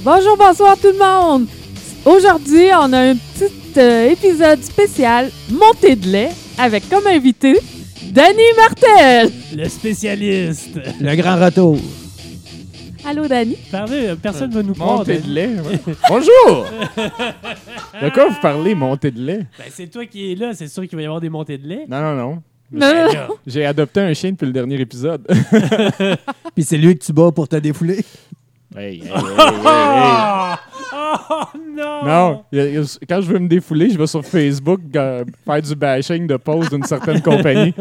Bonjour, bonsoir tout le monde! Aujourd'hui, on a un euh, épisode spécial montée de lait avec comme invité Danny Martel. Le spécialiste. Le grand retour. Allô, Danny? Parlez, euh, personne ne va nous croire. Montée de lait. ouais. Bonjour! De quoi vous parlez, montée de lait? Ben, c'est toi qui es là, c'est sûr qu'il va y avoir des montées de lait. Non, non, non. Non, Ben non. J'ai adopté un chien depuis le dernier épisode. Puis c'est lui que tu bats pour te défouler. Hey, hey, hey, hey, hey. Oh non! Non, quand je veux me défouler, je vais sur Facebook euh, faire du bashing de pause d'une certaine compagnie.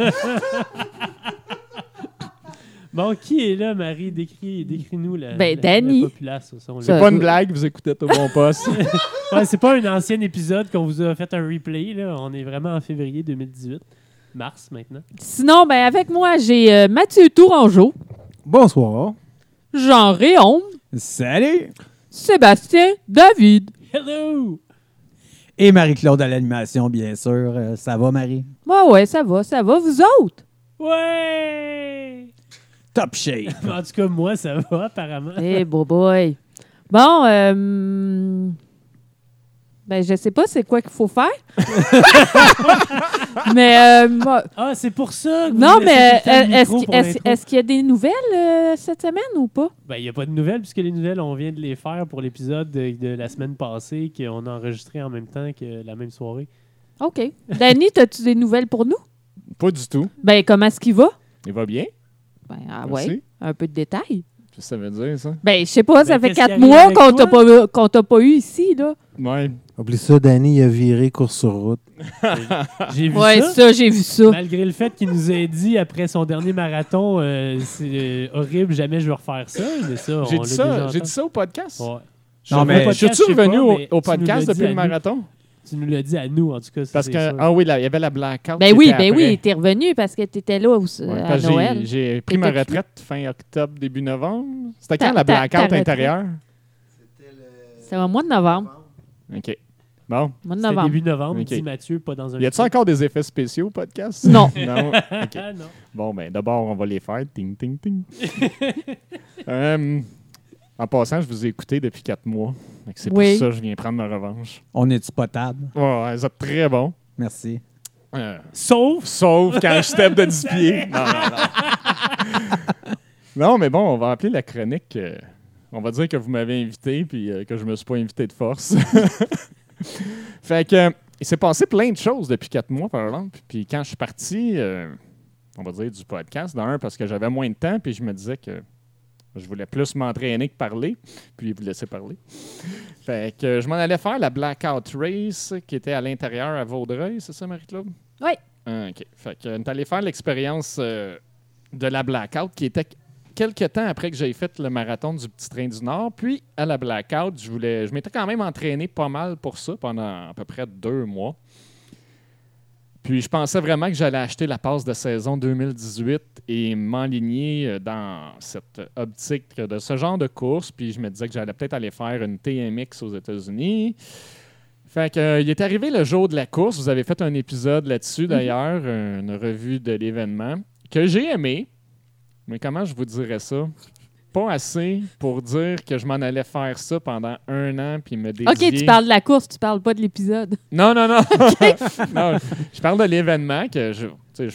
Bon, qui est là, Marie? Décris, décris-nous la, Ben, la- Danny. populace. C'est pas une blague, vous écoutez au bon poste. Ouais, c'est pas un ancien épisode qu'on vous a fait un replay. Là. On est vraiment en février 2018. Mars maintenant. Sinon, ben avec moi, j'ai euh, Mathieu Tourangeau, Bonsoir. Jean Réaume, Salut. Sébastien David. Hello! Et Marie-Claude à l'animation, bien sûr. Euh, ça va, Marie? Ouais, ouais, ça va, ça va. Vous autres? Ouais! Top shape. En tout cas, moi, ça va, apparemment. Eh, beau boy. Bon, euh, ben je sais pas c'est quoi qu'il faut faire. mais euh, moi- Ah, c'est pour ça que vous non, mais euh, est-ce qu'- qu'il y a des nouvelles euh, cette semaine ou pas? Ben, il n'y a pas de nouvelles, puisque les nouvelles, on vient de les faire pour l'épisode de, de la semaine passée, qu'on a enregistré en même temps que la même soirée. OK. Danny, as-tu des nouvelles pour nous? Pas du tout. Ben, comment est-ce qu'il va? Il va bien? Ben, ah Merci. ouais, un peu de détails. Qu'est-ce que ça veut dire, ça? Ben, je sais pas, ça Ben, fait quatre mois qu'on t'a pas, qu'on t'a pas eu ici, là. Ouais. Oublie ça, Danny, il a viré course sur route. J'ai vu Ouais, ça. ça, j'ai vu ça. Malgré le fait qu'il nous ait dit après son dernier marathon, euh, c'est euh, horrible, jamais je vais refaire ça. Mais ça, J'ai on dit ça, j'ai dit ça au podcast. Ouais. Non, mais- Au podcast, Je sais revenu pas, au, podcast depuis le marathon? Tu nous l'as dit à nous, en tout cas. Parce que, ah oui, là, il y avait la blackout. Ben oui, ben après. oui, t'es revenu parce que t'étais là au- Ouais, à parce que j'ai- Noël. J'ai pris ma retraite fin octobre, début novembre. C'était Ta- quand la ta- ta blackout intérieure? C'était au mois de novembre. OK. Bon. Mois de C'était novembre. début novembre, Ok. dit Mathieu, pas dans un. Y a-t-il encore des effets spéciaux au podcast? Non. non? OK. Non. Bon, ben d'abord, on va les faire. Ting, ting, ting. Euh, en passant, je vous ai écouté depuis quatre mois. C'est Oui. pour ça que je viens prendre ma revanche. On est-tu potable? Ouais, ouais, vous êtes très bon. Merci. Euh, Sauf. sauf quand je step de 10 pieds. Non, non, non. non, mais bon, on va appeler la chronique. euh, on va dire que vous m'avez invité puis euh, que je me suis pas invité de force. fait que il s'est passé plein de choses depuis quatre mois, par exemple. Puis quand je suis parti, euh, on va dire du podcast, d'un, parce que j'avais moins de temps, puis je me disais que je voulais plus m'entraîner que parler, puis vous laisser parler. Fait que je m'en allais faire la Blackout Race qui était à l'intérieur à Vaudreuil, c'est ça, Marie-Claude? Oui. Ah, OK. Fait que on est allé faire l'expérience euh, de la Blackout qui était quelques temps après que j'ai fait le marathon du Petit Train du Nord. Puis à la Blackout, je voulais, je m'étais quand même entraîné pas mal pour ça pendant à peu près deux mois. Puis je pensais vraiment que j'allais acheter la passe de saison 2018 et m'enligner euh, dans cette optique de ce genre de course. Puis je me disais que j'allais peut-être aller faire une TMX aux États-Unis. Fait que, euh, il est arrivé le jour de la course. Vous avez fait un épisode là-dessus d'ailleurs, une revue de l'événement que j'ai aimé. Mais comment je vous dirais ça? Pas assez pour dire que je m'en allais faire ça pendant un an puis me dédier. OK, tu parles de la course, tu parles pas de l'épisode. Non, non, non. Non, je parle de l'événement que je,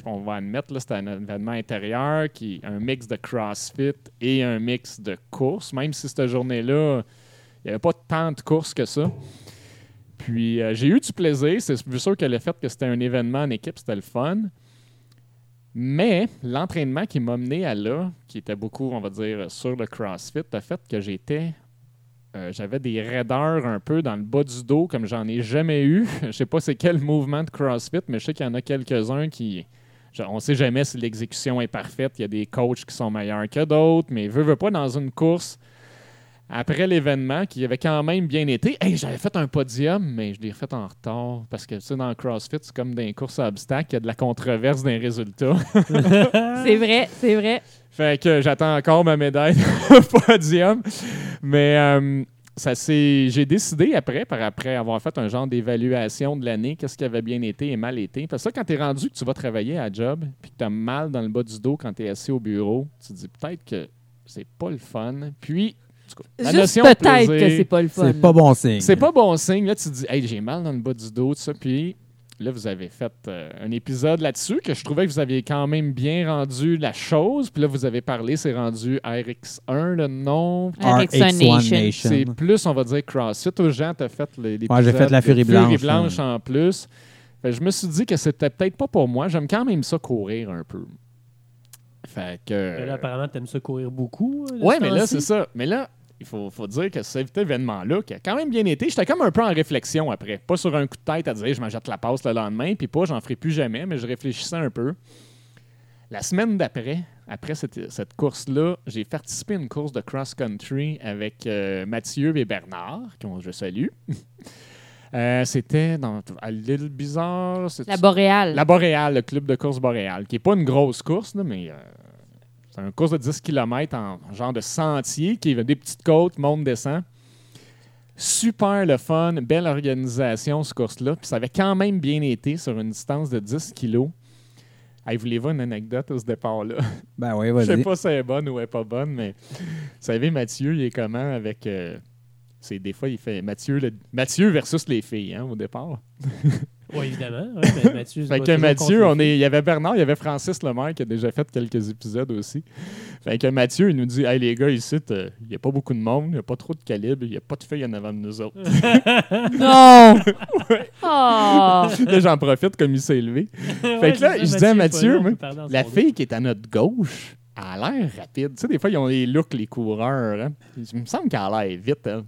on va admettre, c'était un événement intérieur qui un mix de CrossFit et un mix de course. Même si cette journée-là, il n'y avait pas tant de courses que ça. Puis euh, j'ai eu du plaisir. C'est sûr que le fait que c'était un événement en équipe, c'était le fun. Mais l'entraînement qui m'a mené à là, qui était beaucoup, on va dire, sur le CrossFit, a fait que j'étais euh, j'avais des raideurs un peu dans le bas du dos comme j'en ai jamais eu. Je sais pas c'est quel mouvement de CrossFit, mais je sais qu'il y en a quelques-uns qui. on sait jamais si l'exécution est parfaite. Il y a des coachs qui sont meilleurs que d'autres, mais veut, veut pas dans une course. Après l'événement, qui avait quand même bien été, hey, j'avais fait un podium, mais je l'ai refait en retard. Parce que, tu sais, dans le CrossFit, c'est comme dans les courses à obstacles, il y a de la controverse dans les résultats. C'est vrai, c'est vrai. Fait que j'attends encore ma médaille au podium. Mais euh, ça s'est- j'ai décidé après, par après avoir fait un genre d'évaluation de l'année, qu'est-ce qui avait bien été et mal été. Parce que ça, quand tu es rendu que tu vas travailler à job, puis que tu as mal dans le bas du dos quand tu es assis au bureau, tu te dis peut-être que c'est pas le fun. Puis, tout cas, la Juste notion de peut-être plaisir- que c'est pas le fun. C'est pas bon signe. c'est pas bon signe. Là, tu te dis, hey, j'ai mal dans le bas du dos, tout ça. Puis là, vous avez fait euh, un épisode là-dessus que je trouvais que vous aviez quand même bien rendu la chose. Puis là, vous avez parlé, c'est rendu RX1, le nom. RX1 Nation. C'est plus, on va dire, CrossFit. Aux gens, t'as fait l'épisode. Ouais, j'ai fait la Furie Blanche, Blanche ouais. en plus. Fait que je me suis dit que c'était peut-être pas pour moi. J'aime quand même ça courir un peu. Fait que. Mais là, apparemment, t'aimes ça courir beaucoup. euh, ce mais là, c'est ça. Mais là, il faut, faut dire que cet événement-là, qui a quand même bien été, j'étais comme un peu en réflexion après. Pas sur un coup de tête à dire je m'en jette la passe le lendemain, puis pas j'en ferai plus jamais, mais je réfléchissais un peu. La semaine d'après, après cette, cette course-là, j'ai participé à une course de cross-country avec euh, Mathieu et Bernard, que je salue. Euh, C'était dans à l'île Bizarre. La boréale. la Boréale, le club de course Boréale, qui n'est pas une grosse course, là, mais euh, c'est une course de 10 km en genre de sentier, qui des petites côtes, monte, descend. Super le fun, belle organisation, ce course-là. Puis ça avait quand même bien été sur une distance de 10 kg. Hey, voulez-vous une anecdote à ce départ-là? Ben oui, Je sais vas-y. pas si elle est bonne ou elle est pas bonne, mais vous savez, Mathieu, il est comment avec. euh, c'est des fois, il fait Mathieu, le- Mathieu versus les filles, hein, au départ. Oui, évidemment. mais Mathieu, Fait que Mathieu, on est, il y avait Bernard, il y avait Francis Lemaire qui a déjà fait quelques épisodes aussi. Fait que Mathieu, il nous dit Hey les gars, ici, il n'y a pas beaucoup de monde, il n'y a pas trop de calibre, il n'y a pas de filles en avant de nous autres. Non! Oh! là, j'en profite comme il s'est élevé. Ouais, Fait que là, je disais à Mathieu, La fille qui est à notre gauche, elle a l'air rapide. Tu sais, des fois, ils ont les looks, les coureurs. Hein? Il me semble qu'elle a l'air vite. elle.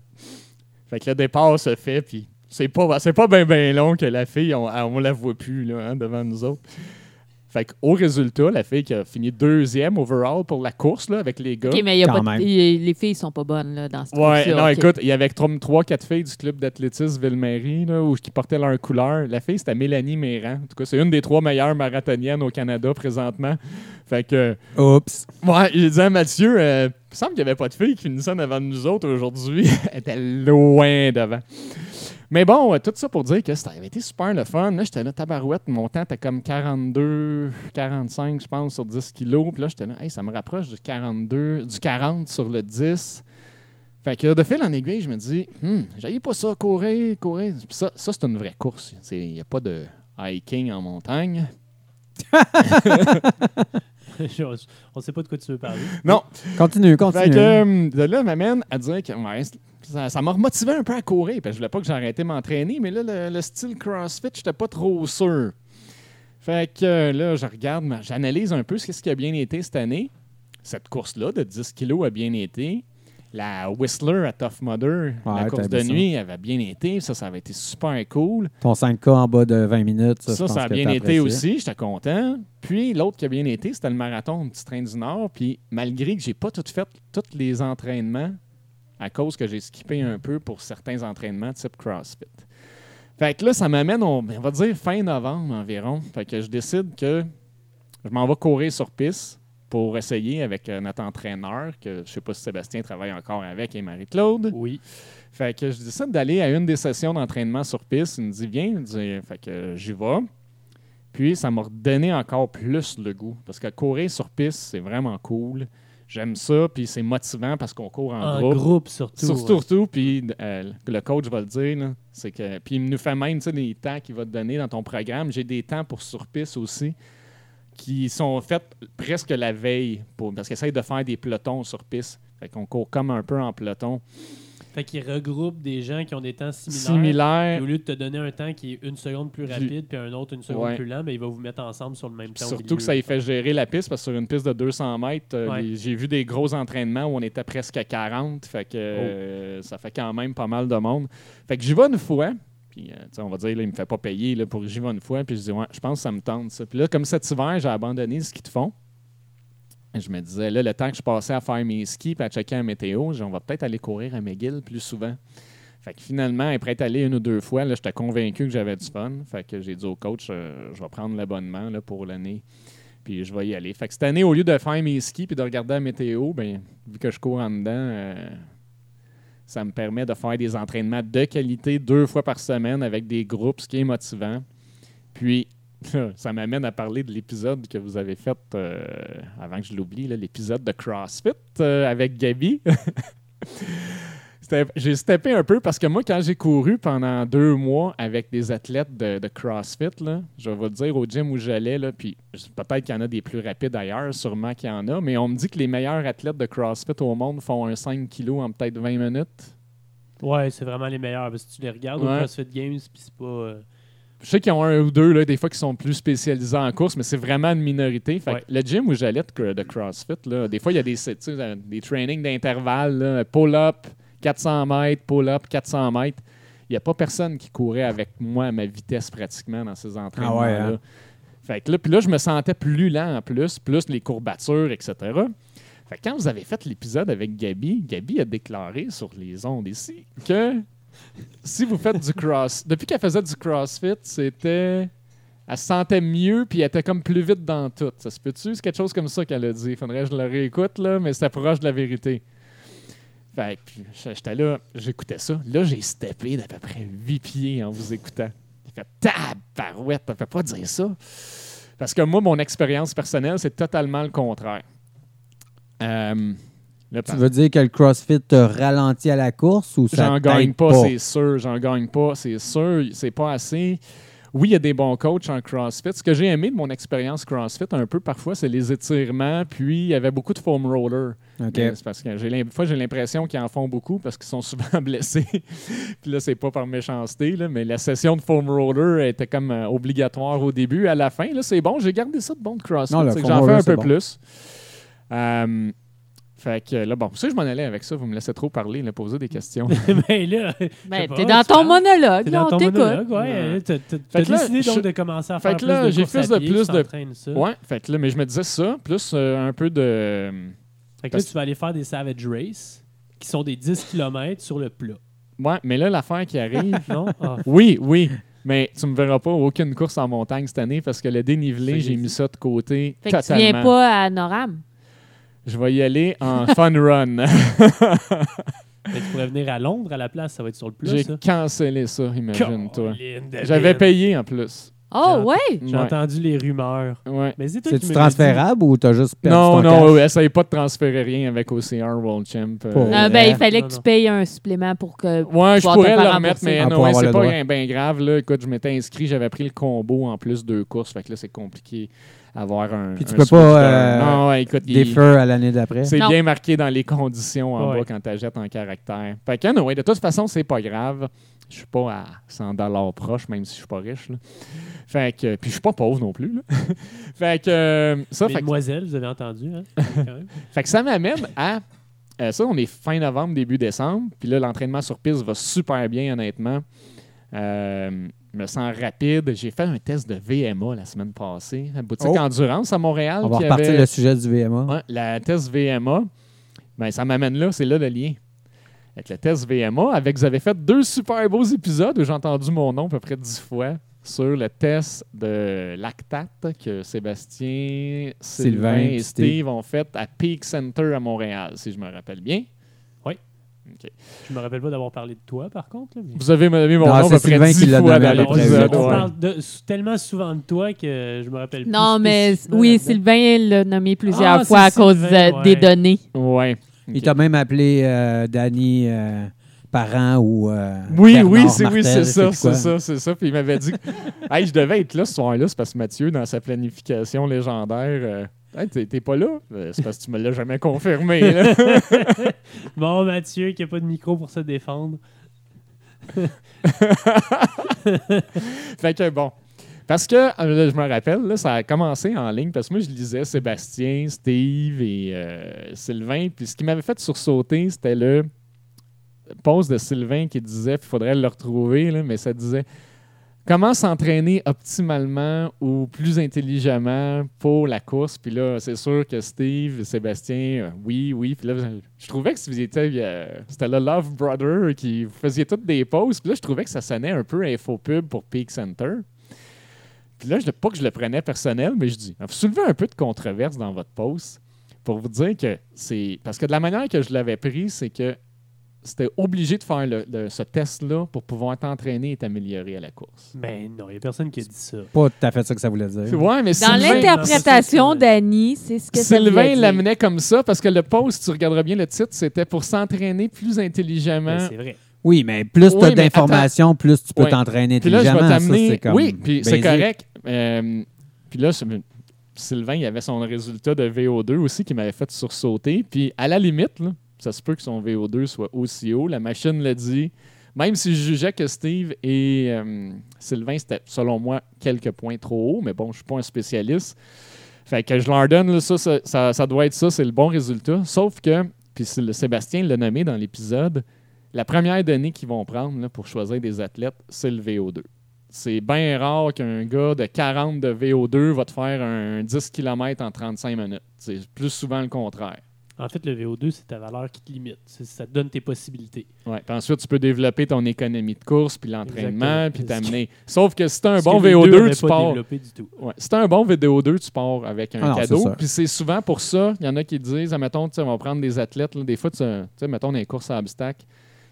Fait que le départ se fait, puis c'est pas, c'est pas bien ben long que la fille, on, on la voit plus là, hein, devant nous autres. Fait qu'au résultat, la fille qui a fini deuxième overall pour la course là, avec les gars. OK, mais il y a Quand pas de- même. il- les filles sont pas bonnes là, dans ce Ouais, non, écoute, il y avait 3-4 filles du club d'athlétisme Ville-Marie là, où, qui portaient leur couleur. La fille, c'était Mélanie Méran. En tout cas, c'est une des trois meilleures marathoniennes au Canada présentement. Fait que, Oups. ouais, il disait à Mathieu, euh, il me semble qu'il n'y avait pas de filles qui finissaient devant nous autres aujourd'hui. Elle était loin devant. Mais bon, euh, tout ça pour dire que ça avait été super le fun. Là, j'étais là, tabarouette, mon temps était comme 42, 45, je pense, sur 10 kilos. Puis là, j'étais là, hey, ça me rapproche du 42, du 40 sur le 10. Fait que de fil en aiguille, je me dis, hmm, j'aille pas ça, courir, courir. Puis ça, ça c'est une vraie course. Il n'y a pas de hiking en montagne. On sait pas de quoi tu veux parler. Non, Continue, Fait continue. que euh, de là, m'amène à dire que ouais, ça ça m'a remotivé un peu à courir. Parce que je voulais pas que j'arrêtais de m'entraîner, mais là, le, le style CrossFit, j'étais pas trop sûr. Fait que euh, là, je regarde, j'analyse un peu ce qui a bien été cette année. Cette course-là de 10 kilos a bien été. La Whistler à Tough Mudder, la course de nuit, avait bien été. Ça, ça avait été super cool. Ton 5K en bas de 20 minutes, ça, Ça, je ça, pense a que bien été aussi. J'étais content. Puis l'autre qui a bien été, c'était le marathon Petit Train du Nord. Puis malgré que j'ai pas tout fait tous les entraînements, à cause que j'ai skippé un peu pour certains entraînements type CrossFit. Fait que là, ça m'amène, on, on va dire fin novembre environ. Fait que je décide que je m'en vais courir sur piste pour essayer avec euh, notre entraîneur, que je sais pas si Sébastien travaille encore avec, et Marie-Claude. Oui. Fait que je décide d'aller à une des sessions d'entraînement sur piste. Il me dit, viens. Il me dit, fait que j'y vais. Puis ça m'a redonné encore plus le goût. Parce que courir sur piste, c'est vraiment cool. J'aime ça. Puis c'est motivant parce qu'on court en, En groupe. groupe, surtout. Sur- ouais. Surtout, puis euh, le coach va le dire, c'est que. Puis il nous fait même tu sais, des temps qu'il va te donner dans ton programme. J'ai des temps pour sur piste aussi qui sont faits presque la veille pour, parce qu'ils essayent de faire des pelotons sur piste. Fait qu'on court comme un peu en peloton. Fait qu'il regroupe des gens qui ont des temps similaires. Similaire. Au lieu de te donner un temps qui est une seconde plus rapide, puis un autre une seconde Ouais. plus lent, ben, il va vous mettre ensemble sur le même temps. Surtout milieu. que ça y fait gérer la piste parce que sur une piste de 200 mètres, euh, Ouais. j'ai vu des gros entraînements où on était presque à 40. Fait que Oh. euh, ça fait quand même pas mal de monde. Fait que j'y vais une fois. Puis, euh, on va dire, là, il me fait pas payer là, pour j'y vais une fois. Puis je dis, ouais, je pense que ça me tente ça. Puis là, comme cet hiver, j'ai abandonné ce qu'ils te font. Je me disais, là, le temps que je passais à faire mes skis et à checker la météo, on va peut-être aller courir à McGill plus souvent. Fait que finalement, après être allé une ou deux fois, j'étais convaincu que j'avais du fun. Fait que j'ai dit au coach, euh, je vais prendre l'abonnement pour l'année. Puis je vais y aller. Fait que cette année, au lieu de faire mes skis et de regarder la météo, ben, vu que je cours en dedans, euh, ça me permet de faire des entraînements de qualité deux fois par semaine avec des groupes, ce qui est motivant. Puis, ça m'amène à parler de l'épisode que vous avez fait, euh, avant que je l'oublie, l'épisode de CrossFit euh, avec Gabi. J'ai steppé un peu parce que moi, quand j'ai couru pendant deux mois avec des athlètes de, de CrossFit, là, je vais vous le dire au gym où j'allais, puis peut-être qu'il y en a des plus rapides ailleurs, sûrement qu'il y en a, mais on me dit que les meilleurs athlètes de CrossFit au monde font un 5 kg en peut-être 20 minutes. Ouais, c'est vraiment les meilleurs. Parce que tu les regardes Ouais. au CrossFit Games, puis c'est pas. euh, Je sais qu'ils ont un ou deux, là, des fois, qui sont plus spécialisés en course, mais c'est vraiment une minorité. Fait que le gym où j'allais de, cr- de CrossFit, là, des fois, il y a des, des trainings d'intervalle, pull-up, 400 mètres, pull-up, 400 mètres. Il n'y a pas personne qui courait avec moi à ma vitesse pratiquement dans ces entraînements-là. Ah ouais, hein? Fait que là, puis là, je me sentais plus lent en plus, plus les courbatures, etc. Fait que quand vous avez fait l'épisode avec Gabi, Gabi a déclaré sur les ondes ici que si vous faites du cross, depuis qu'elle faisait du crossfit, c'était. Elle se sentait mieux, puis elle était comme plus vite dans tout. Ça se peut-tu? C'est quelque chose comme ça qu'elle a dit. Faudrait que je le réécoute, là, mais c'est proche de la vérité. Fait j'étais là, j'écoutais ça. Là, j'ai steppé d'à peu près 8 pieds en vous écoutant. J'ai fait tabarouette, on peut pas dire ça. Parce que moi, mon expérience personnelle, c'est totalement le contraire. Euh, Tu veux dire que le CrossFit te ralentit à la course ou ça J'en gagne pas, c'est sûr. J'en gagne pas, c'est sûr. C'est pas assez. Oui, il y a des bons coachs en CrossFit. Ce que j'ai aimé de mon expérience CrossFit un peu parfois, c'est les étirements. Puis il y avait beaucoup de foam roller. OK. Mais C'est parce que j'ai des fois, j'ai l'impression qu'ils en font beaucoup parce qu'ils sont souvent blessés. Puis là, c'est pas par méchanceté, là, mais la session de foam roller était comme euh, obligatoire au début. À la fin, là, c'est bon. J'ai gardé ça de bon de CrossFit. J'en fais un peu bon. plus. Euh, fait que là, bon, ça, je m'en allais avec ça. Vous me laissez trop parler, là, poser des questions. Mais là, Ben, t'es dans ton monologue, T'es là, dans on ton t'écoute. monologue, ouais. T'as t'as- Fait t'as que là, décidé donc je- de commencer à faire plus là, de j'ai courses plus de- plus de- ouais, fait que là, mais je me disais ça, plus euh, un peu de. Fait que là, tu vas aller faire des Savage Race, qui sont des 10 km sur le plat. Ouais, mais là, l'affaire qui arrive. Non? Ah, oui, oui. Mais tu me verras pas aucune course en montagne cette année parce que le dénivelé, j'ai mis ça de côté Fait que tu totalement. viens pas à Noram? Je vais y aller en fun run. mais tu pourrais venir à Londres à la place, ça va être sur le plat, J'ai ça. cancellé ça, imagine-toi. J'avais payé en plus. Oh, J'ai- ouais! J'ai Ouais. entendu les rumeurs. Ouais. Mais c'est dit. transférable ou t'as juste perdu Non, ton non, ouais, essaye pas de transférer rien avec OCR World Champ. euh. Ah, ben, il fallait Non, que tu payes un supplément pour que. Ouais, je pourrais le remettre, mais Ah, non, c'est pas bien ben grave. Là. Écoute, je m'étais inscrit, j'avais pris le combo en plus deux courses. Fait que là, c'est compliqué avoir un. Puis tu un peux pas, euh, non, ouais, écoute, feux à l'année d'après. c'est bien marqué dans les conditions en Ouais. bas quand tu achètes en caractère. Fait que, anyway, de toute façon, c'est pas grave. Je suis pas à 100 proche, même si je suis pas riche. là. Fait que, puis je suis pas pauvre non plus. là. fait que, euh, ça, fait que vous avez entendu, hein? fait que ça m'amène à. euh, ça, on est fin novembre, début décembre. Puis là, l'entraînement sur piste va super bien, honnêtement. Euh, je me sens rapide. J'ai fait un test de VMA la semaine passée, à boutique Oh. Endurance à Montréal. On va repartir avait- le sujet du VMA. Ouais, la test VMA. Ben, ça m'amène là, c'est là le lien. Avec le test VMA, avec vous avez fait deux super beaux épisodes où j'ai entendu mon nom à peu près dix fois sur le test de lactate que Sébastien, Sylvain Sylvain et Steve. Steve. ont fait à Peak Center à Montréal, si je me rappelle bien. Je me rappelle pas d'avoir parlé de toi, par contre. là, mais- Vous avez donné mon Non, nom à c'est peu près Sylvain dix qui l'a fois donné dans l'épisode. on parle de- tellement souvent de toi que je me rappelle plus Non, mais oui. Sylvain l'a nommé plusieurs Ah, fois à cause ouais. des données. Ouais. Il t'a même appelé euh, Danny euh, Parent ou. euh, Oui, Bernard oui, c'est oui, Martel, c'est ça, c'est ça, c'est ça. Puis il m'avait dit, hey, je devais être là ce soir-là, c'est parce que Mathieu, dans sa planification légendaire, euh, Hey, t'es- t'es pas là, Euh, c'est parce que tu me l'as jamais confirmé. là. Bon, Mathieu, qui a pas de micro pour se défendre. fait que bon. Parce que, euh, je me rappelle, ça a commencé en ligne parce que moi, je lisais Sébastien, Steve et euh, Sylvain. Puis ce qui m'avait fait sursauter, c'était le post de Sylvain qui disait, il faudrait le retrouver, mais ça disait comment s'entraîner optimalement ou plus intelligemment pour la course? Puis là, c'est sûr que Steve, Sébastien, euh, oui, oui. Puis là, je trouvais que c'était le Love Brother qui faisiez toutes des pauses. Puis là, je trouvais que ça sonnait un peu infopub pour Peak Center. Puis là, je, pas que je le prenais personnel, mais je dis, vous soulevez un peu de controverse dans votre pause pour vous dire que c'est. Parce que de la manière que je l'avais pris, c'est que c'était obligé de faire le- le- ce test-là pour pouvoir t'entraîner et t'améliorer à la course. Ben non, il n'y a personne qui a dit ça. Pas tout à fait ça que ça voulait dire. Ouais, mais Dans l'interprétation d'Annie, c'est ce que ça Sylvain l'amenait comme ça parce que le post, tu regarderas bien le titre, c'était pour s'entraîner plus intelligemment. Ben, c'est vrai. Oui, mais plus tu as mais d'informations, plus tu peux t'entraîner Puis là, je vais intelligemment. Ça, comme Oui, puis c'est correct. Euh, puis là, Sylvain, il avait son résultat de VO2 aussi qui m'avait fait sursauter. Puis à la limite, ça se peut que son VO2 soit aussi haut. La machine l'a dit. Même si je jugeais que Steve et euh, Sylvain, c'était selon moi quelques points trop haut, mais bon, je suis pas un spécialiste. Fait que je leur donne ça, ça, doit être ça, c'est le bon résultat. Sauf que, puis Sébastien l'a nommé dans l'épisode, la première donnée qu'ils vont prendre pour choisir des athlètes, c'est le VO2. C'est bien rare qu'un gars de 40 de VO2 va te faire un 10 km en 35 minutes. C'est plus souvent le contraire. En fait, le VO2, c'est ta valeur qui te limite. Ça te donne tes possibilités. Ouais. Puis ensuite, tu peux développer ton économie de course, puis l'entraînement, puis t'amener. Sauf que si t'as un bon que les deux VO2, avaient tu pas pars. développé du tout. Ouais. Si t'as un bon VDO2, tu pars avec un Ah non, cadeau. Puis c'est souvent pour ça, il y en a qui disent, admettons, tu sais, on va prendre des athlètes, là, des fois, tu sais, tu sais, mettons, dans les courses à obstacles,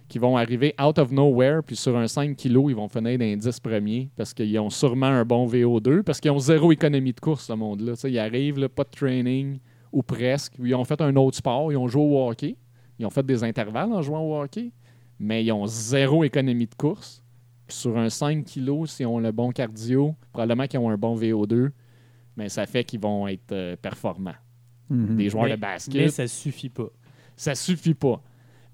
qui vont arriver out of nowhere, puis sur un 5 kg, ils vont finir dans les 10 premiers parce qu'ils ont sûrement un bon VO2, parce qu'ils ont zéro économie de course, ce monde-là. Ils arrivent, là, pas de training, ou presque, ou ils ont fait un autre sport, ils ont joué au hockey, ils ont fait des intervalles en jouant au hockey, mais ils ont zéro économie de course. Puis sur un 5 kg, s'ils ont le bon cardio, probablement qu'ils ont un bon VO2, mais ça fait qu'ils vont être euh, performants. Mhm. Des joueurs Mais- de basket, Mais ça suffit pas. ça suffit pas.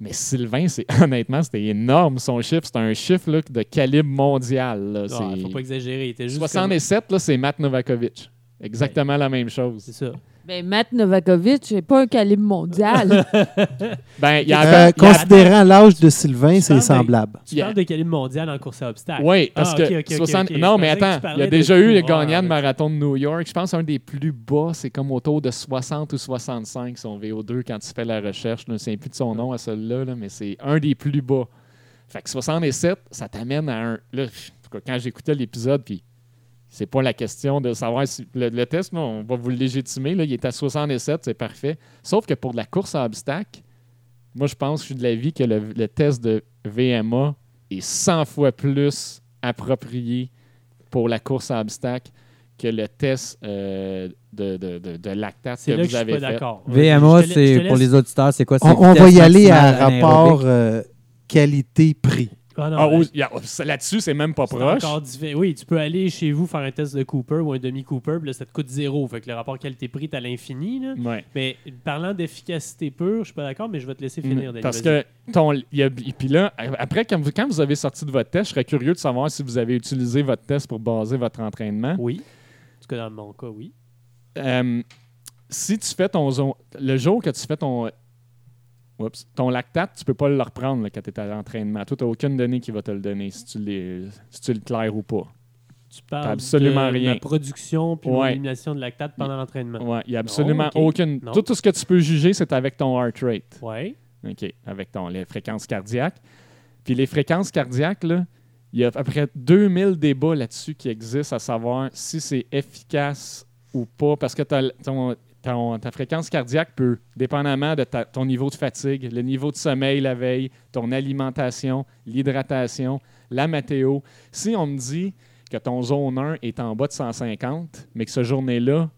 Mais Sylvain, c'est honnêtement, c'était énorme son chiffre. C'est un chiffre là, de calibre mondial. Il ne Ah, faut pas exagérer. Il était juste 67, là, c'est Matt Novakovic. Exactement la même chose. C'est ça. Ben, Matt Novakovic, c'est pas un calibre mondial. Ben, il y a Euh, y a- considérant l'âge de Sylvain, c'est de- semblable. Tu Yeah. parles de calibre mondial en course à obstacles. Oui, parce Ah, que ok, ok, 60 ok. Non, mais que attends, il y a déjà eu le gagnant de marathon de New York. Je pense un des plus bas, c'est comme autour de 60 ou 65 son VO2 quand tu fais la recherche. Je ne sais plus de son nom à celui-là, là, mais c'est un des plus bas. Fait que 67, ça t'amène à un. Là, en tout cas, quand j'écoutais l'épisode, puis c'est pas la question de savoir si. Le, le test, là, on va vous le légitimer. Là, il est à 67, c'est parfait. Sauf que pour de la course à obstacles, moi, je pense, je suis de l'avis que le, le test de VMA est 100 fois plus approprié pour la course à obstacles que le test euh, de, de, de, de lactate que là que vous je suis avez pas fait. d'accord. VMA, Je te la- je c'est te pour les auditeurs, c'est quoi? On, on va y aller à rapport euh, qualité-prix. Ah, non, Ah, ben, oh, Là-dessus, c'est même pas proche. encore Oui, tu peux aller chez vous faire un test de Cooper ou un demi-Cooper, là, ça te coûte zéro. Fait que le rapport qualité-prix est à l'infini. Ouais. Mais parlant d'efficacité pure, je suis pas d'accord, mais je vais te laisser finir. Danny, Mm. Parce que ton, y a- puis là, après, quand vous, quand vous avez sorti de votre test, je serais curieux de savoir si vous avez utilisé votre test pour baser votre entraînement. Oui. En tout cas, dans mon cas, oui. Euh, si tu fais ton le jour que tu fais ton Oups, ton lactate, tu peux pas le reprendre là, quand tu es à l'entraînement. Toi, tu n'as aucune donnée qui va te le donner si tu, l'es- si tu le claires ou pas. Tu parles absolument de rien. la production puis Ouais. l'élimination de lactate pendant l'entraînement. Ouais, il n'y a absolument aucune. Tout, tout ce que tu peux juger, c'est avec ton heart rate. Ouais. OK, avec ton, les fréquences cardiaques. Puis les fréquences cardiaques, là, il y a à peu près 2000 débats là-dessus qui existent à savoir si c'est efficace ou pas, parce que ton- ta fréquence cardiaque peut, dépendamment de ton niveau de fatigue, le niveau de sommeil la veille, ton alimentation, l'hydratation, la météo. Si on me dit que ton zone 1 est en bas de 150, mais que ce journée-là,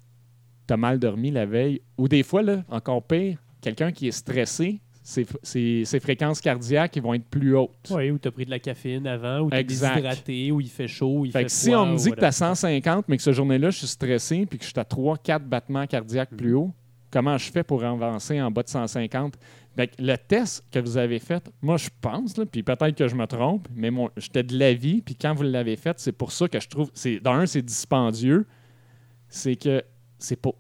tu as mal dormi la veille, ou des fois, là, encore pire, quelqu'un qui est stressé, ses, ses- ses fréquences cardiaques ils vont être plus hautes. Oui, ou tu as pris de la caféine avant, ou tu es déshydraté, ou il fait chaud, il Fait fait, que si on me dit que tu as whatever. 150, mais que ce journée-là, je suis stressé, puis que je suis à 3-4 battements cardiaques plus haut, comment je fais pour avancer en bas de 150? Fait que le test que vous avez fait, moi, je pense, là, puis peut-être que je me trompe, mais j'étais de l'avis, puis quand vous l'avez fait, c'est pour ça que je trouve, d'un, c'est dispendieux, c'est que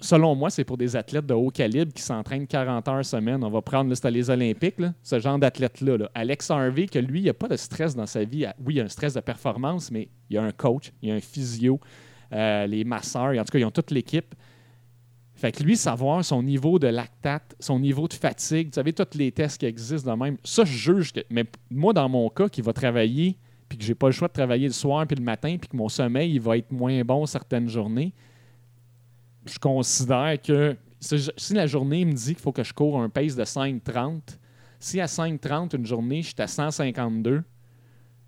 selon moi, c'est pour des athlètes de haut calibre qui s'entraînent 40 heures semaine. On va prendre, là, les Olympiques, ce genre d'athlète-là. là. Alex Harvey, que lui, il n'a pas de stress dans sa vie. Oui, il y a un stress de performance, mais il y a un coach, il y a un physio, euh, les masseurs, en tout cas, ils ont toute l'équipe. Fait que lui, savoir son niveau de lactate, son niveau de fatigue, vous savez, tous les tests qui existent de même, ça, je juge que. Mais moi, dans mon cas, qui va travailler, puis que j'ai pas le choix de travailler le soir puis le matin, puis que mon sommeil il va être moins bon certaines journées, je considère que si la journée me dit qu'il faut que je cours un pace de 5,30, si à 5,30 une journée, je suis à 152,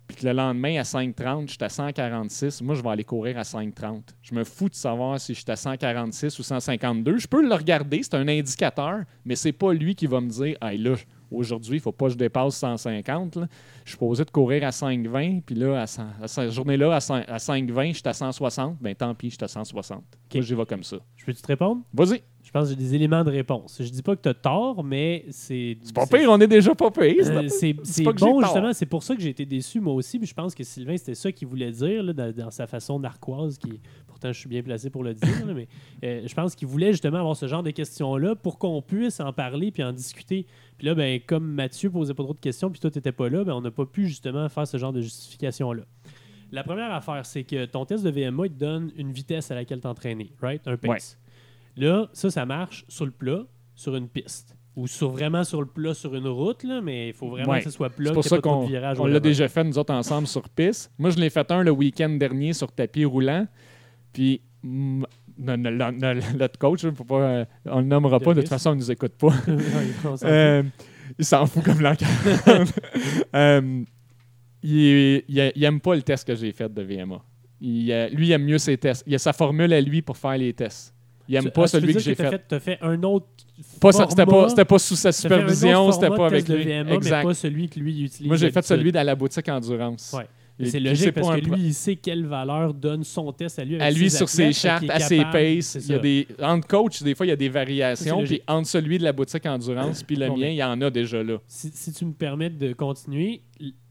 puis que le lendemain, à 5,30, je suis à 146, moi, je vais aller courir à 5,30. Je me fous de savoir si je suis à 146 ou 152. Je peux le regarder, c'est un indicateur, mais c'est pas lui qui va me dire, hey, là, aujourd'hui, il faut pas que je dépasse 150. là. Je suis posé de courir à 5,20, puis là, à, 100 à cette journée-là, à 5 à 5,20, je suis à 160. Ben tant pis, je suis à 160. Moi, j'y vais comme ça. Je peux-tu te répondre? Vas-y. Je pense que j'ai des éléments de réponse. Je dis pas que tu as tort, mais c'est. C'est pas pire, on est déjà pas pire. c'est Euh, pas- c'est bon, justement. C'est pour ça que j'ai été déçu, moi aussi. Puis je pense que Sylvain, c'était ça qu'il voulait dire là, dans, dans sa façon narquoise, qui pourtant je suis bien placé pour le dire, là, mais euh, je pense qu'il voulait justement avoir ce genre de questions-là pour qu'on puisse en parler puis en discuter. Puis là, ben, comme Mathieu posait pas trop de questions, puis toi, tu n'étais pas là, ben, on n'a pas pu justement faire ce genre de justification-là. La première affaire, c'est que ton test de VMA, il te donne une vitesse à laquelle t'entraîner, right? Un pace. Là, ça, ça marche sur le plat, sur une piste. Ou sur, vraiment sur le plat, sur une route, là, mais il faut vraiment Ouais. que ce soit plat, C'est pour ça qu'on l'a déjà fait, nous autres, ensemble sur piste. Moi, je l'ai fait un le week-end dernier sur tapis roulant. Puis, no- no- no- no- notre coach, pas, euh, on le nommera pas, de toute façon, il nous écoute pas. Euh, il s'en fout comme 40. Euh, il, il, il aime pas le test que j'ai fait de VMA. Il, lui, il aime mieux ses tests. Il a sa formule à lui pour faire les tests. Il aime Tu- pas ah, celui que j'ai fait. Tu as fait un autre. Pas C'était pas, c'était pas sous sa supervision, c'était pas avec lui. VMA, exact. mais pas celui que lui il utilise. Moi, j'ai fait celui de la boutique endurance. Ouais. C'est logique parce que lui, il sait quelle valeur donne son test à lui. à lui ses sur ses athlètes, chartes, à ses paces. Il y a des, entre coach, des fois, il y a des variations. Puis entre celui de la boutique endurance puis le mien, il y en a déjà là. si, si tu me permets de continuer,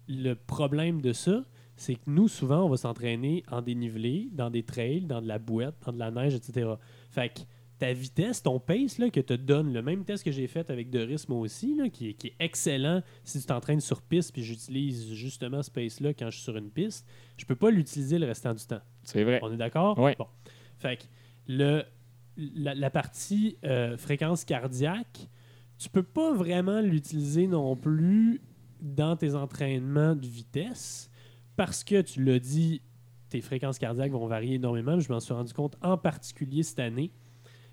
le problème de ça, c'est que nous, souvent, on va s'entraîner en dénivelé, dans des trails, dans de la boîte, dans de la neige, etc. Fait que ta vitesse, ton pace là, que te donne, le même test que j'ai fait avec Doris, moi aussi, là, qui, est, qui est excellent si tu t'entraînes sur piste, puis j'utilise justement ce pace-là quand je suis sur une piste, je peux pas l'utiliser le restant du temps. C'est vrai. On est d'accord? Ouais. Bon. Fait que le, la, la partie euh, fréquence cardiaque, tu peux pas vraiment l'utiliser non plus dans tes entraînements de vitesse parce que tu l'as dit, tes fréquences cardiaques vont varier énormément. Je m'en suis rendu compte en particulier cette année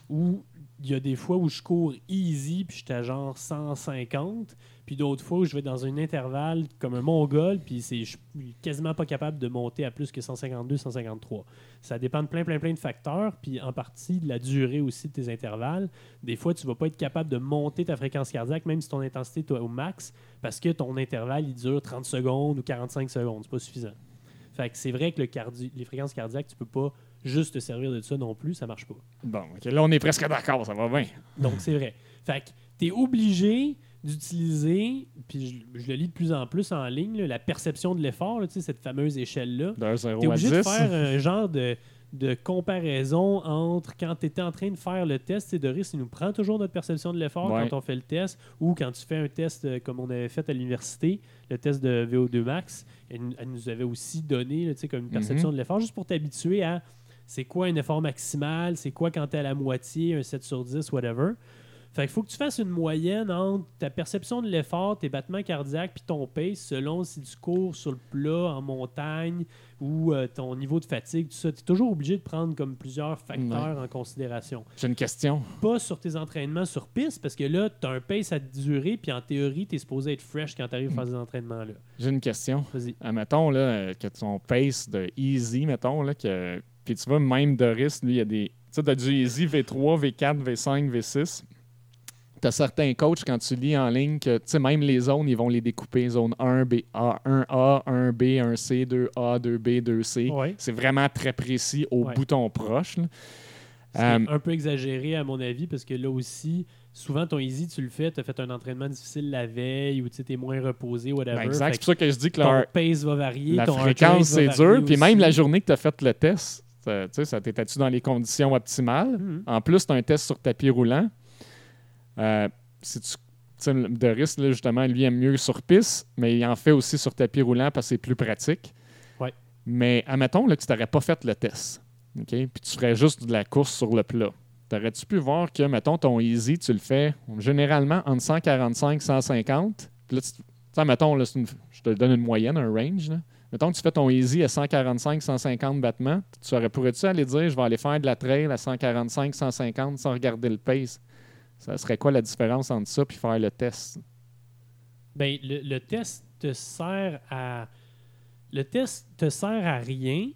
où il y a des fois où je cours easy puis j'étais à genre 150 puis d'autres fois où je vais dans un intervalle comme un mongol puis je suis quasiment pas capable de monter à plus que 152 153 ça dépend de plein plein plein de facteurs puis en partie de la durée aussi de tes intervalles. Des fois tu vas pas être capable de monter ta fréquence cardiaque même si ton intensité est au max parce que ton intervalle il dure 30 secondes ou 45 secondes. C'est pas suffisant. Fait c'est vrai que les fréquences cardiaques tu peux pas juste te servir de ça non plus ça marche pas Bon, ok, là, on est presque d'accord, ça va bien. donc, c'est vrai. Fait que tu es obligé d'utiliser, puis je, je le lis de plus en plus en ligne, là, la perception de l'effort, là, tu sais, cette fameuse échelle-là. D'un 0 Tu es à obligé 10. de faire un genre de, de comparaison entre quand tu étais en train de faire le test, et Doris, il nous prend toujours notre perception de l'effort Ouais. quand on fait le test, ou quand tu fais un test euh, comme on avait fait à l'université, le test de VO2 max, elle, nous- elle nous avait aussi donné là, tu sais, comme une perception Mhm. de l'effort, juste pour t'habituer à c'est quoi un effort maximal, c'est quoi quand tu es à la moitié, un 7 sur 10, whatever? Fait qu'il faut que tu fasses une moyenne entre ta perception de l'effort, tes battements cardiaques, puis ton pace, selon si tu cours sur le plat, en montagne, ou euh, ton niveau de fatigue, tout ça. Tu es toujours obligé de prendre comme plusieurs facteurs en considération. J'ai une question. Pas sur tes entraînements sur piste, parce que là, tu as un pace à durer, puis en théorie, tu es supposé être fresh quand tu arrives à faire ces entraînements-là. J'ai une question. Vas-y. Admettons là, euh, que ton pace de easy, mettons, là, que. Puis tu vois, même Doris, lui, il y a des. Tu sais, t'as du easy V3, V4, V5, V6. T'as certains coachs, quand tu lis en ligne, que tu sais, même les zones, ils vont les découper. Zone 1, B, A, 1A, 1B, 1C, 2A, 2B, 2C. Ouais. C'est vraiment très précis au Ouais. bouton proche. là. C'est Euh, un peu exagéré à mon avis parce que là aussi, souvent ton easy, tu le fais, tu as fait un entraînement difficile la veille ou tu es moins reposé, whatever. ben, exact. C'est pour ça que je dis que ton leur- pace va varier, la ton fréquence, c'est dur. Puis même la journée que tu as fait le test, Ça- Tu sais, ça t'étais-tu dans les conditions optimales? Mhm. En plus, tu as un test sur tapis roulant. Euh, si tu, Doris, là, justement, lui aime mieux sur piste, mais il en fait aussi sur tapis roulant parce que c'est plus pratique. Ouais. Mais admettons là, que tu n'aurais pas fait le test, OK? puis tu ferais juste de la course sur le plat. T'aurais-tu pu voir que, mettons, ton easy, tu le fais généralement entre 145 150. Puis là, tu mettons, là, une- je te donne une moyenne, un range. Là. Mettons que tu fais ton easy à 145 150 battements. Tu aurais, pourrais-tu aller dire, je vais aller faire de la trail à 145 150 sans regarder le pace? Ça serait quoi la différence entre ça puis faire le test? Ben, le, le test te sert à. Le test te sert à rien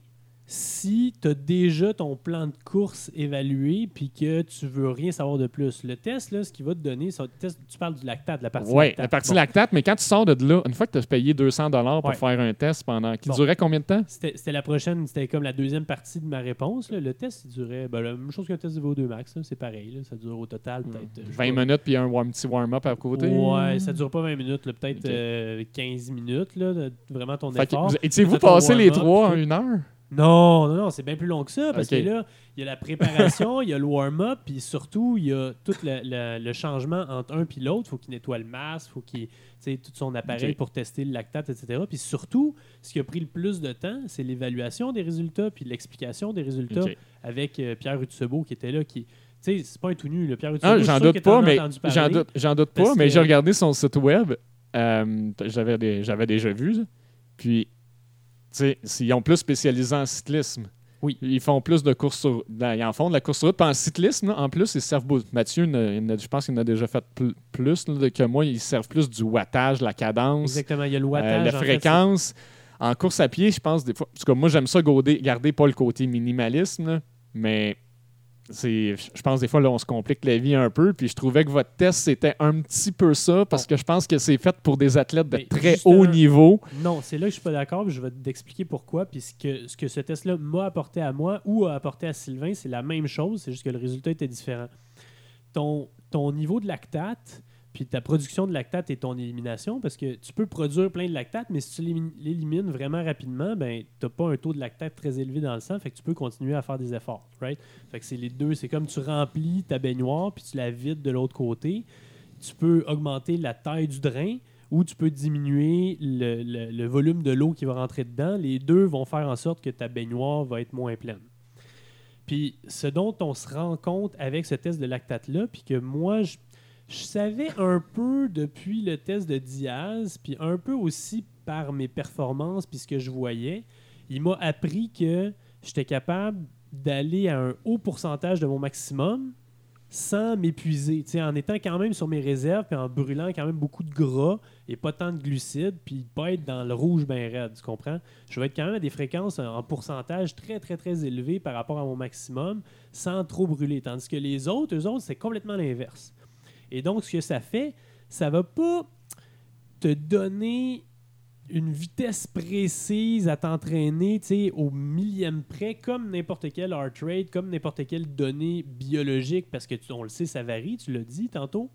si tu as déjà ton plan de course évalué puis que tu veux rien savoir de plus. Le test, là, ce qu'il va te donner, un test, tu parles du lactate, la partie Oui, lactate. la partie Bon. lactate, mais quand tu sors de là, une fois que tu as payé 200 pour Ouais. faire un test pendant. qui Bon. durait combien de temps? C'était la prochaine, c'était comme la deuxième partie de ma réponse. là. Le test, il durait ben, la même chose qu'un test de VO2 max. C'est pareil. là. Ça dure au total peut-être. euh, je sais 20 pas. minutes puis un warm- petit warm-up à côté? Ouais, ça dure pas 20 minutes, peut-être Ok. euh, 15 minutes, là, de- vraiment ton Fait effort. vous- Étiez-vous passé les trois en une heure? Non, non, non, c'est bien plus long que ça parce que là, il y a la préparation, il y a le warm-up, puis surtout, il y a tout le, le- le changement entre un et l'autre. Il faut qu'il nettoie le masque, il faut qu'il tu sais, tout son appareil pour tester le lactate, etc. Puis surtout, ce qui a pris le plus de temps, c'est l'évaluation des résultats puis l'explication des résultats avec euh, Pierre Utsebo qui était là. qui Tu sais, c'est pas un tout nu. là. Pierre Ah, j'en doute pas, as mais j'en doute, j'en doute pas, mais j'ai regardé son site web. euh, j'avais, des- j'avais déjà vu. Puis, tu sais, s'ils ont plus spécialisé en cyclisme. Oui. Ils font plus de courses sur. dans- Ils en font de la course sur route. Puis en cyclisme, là, en plus, ils servent. beau- Mathieu, je pense qu'il en a déjà fait pl- plus là, que moi. Ils servent plus du wattage, la cadence. Exactement, il y a le Euh, wattage. la en fait, fréquence. en course à pied, je pense des fois. En tout cas, moi, j'aime ça garder, garder pas le côté minimalisme, là, mais je pense des fois, là, on se complique la vie un peu. Puis je trouvais que votre test, c'était un petit peu ça, parce que je pense que c'est fait pour des athlètes de Mais très haut niveau. Non, c'est là que je suis pas d'accord. puis Je vais t'expliquer pourquoi. Puis ce que, ce que ce test-là m'a apporté à moi ou a apporté à Sylvain, c'est la même chose. C'est juste que le résultat était différent. Ton, ton niveau de lactate, puis ta production de lactate et ton élimination, parce que tu peux produire plein de lactate, mais si tu l'élim- l'élimines vraiment rapidement, ben tu n'as pas un taux de lactate très élevé dans le sang, fait que tu peux continuer à faire des efforts. Right? Fait que c'est les deux. C'est comme tu remplis ta baignoire, puis tu la vides de l'autre côté. Tu peux augmenter la taille du drain ou tu peux diminuer le, le- le volume de l'eau qui va rentrer dedans. Les deux vont faire en sorte que ta baignoire va être moins pleine. Puis ce dont on se rend compte avec ce test de lactate-là, puis que moi, je, je savais un peu depuis le test de Diaz, puis un peu aussi par mes performances, puis ce que je voyais, il m'a appris que j'étais capable d'aller à un haut pourcentage de mon maximum sans m'épuiser, en étant quand même sur mes réserves, puis en brûlant quand même beaucoup de gras et pas tant de glucides, puis pas être dans le rouge bien raide, tu comprends? Je vais être quand même à des fréquences en pourcentage très, très, très élevées par rapport à mon maximum, sans trop brûler. Tandis que les autres, eux autres, c'est complètement l'inverse. Et donc, ce que ça fait, ça va pas te donner une vitesse précise à t'entraîner au millième près, comme n'importe quel heart rate, comme n'importe quelle donnée biologique, parce que tu- on le sait, ça varie, tu l'as dit tantôt,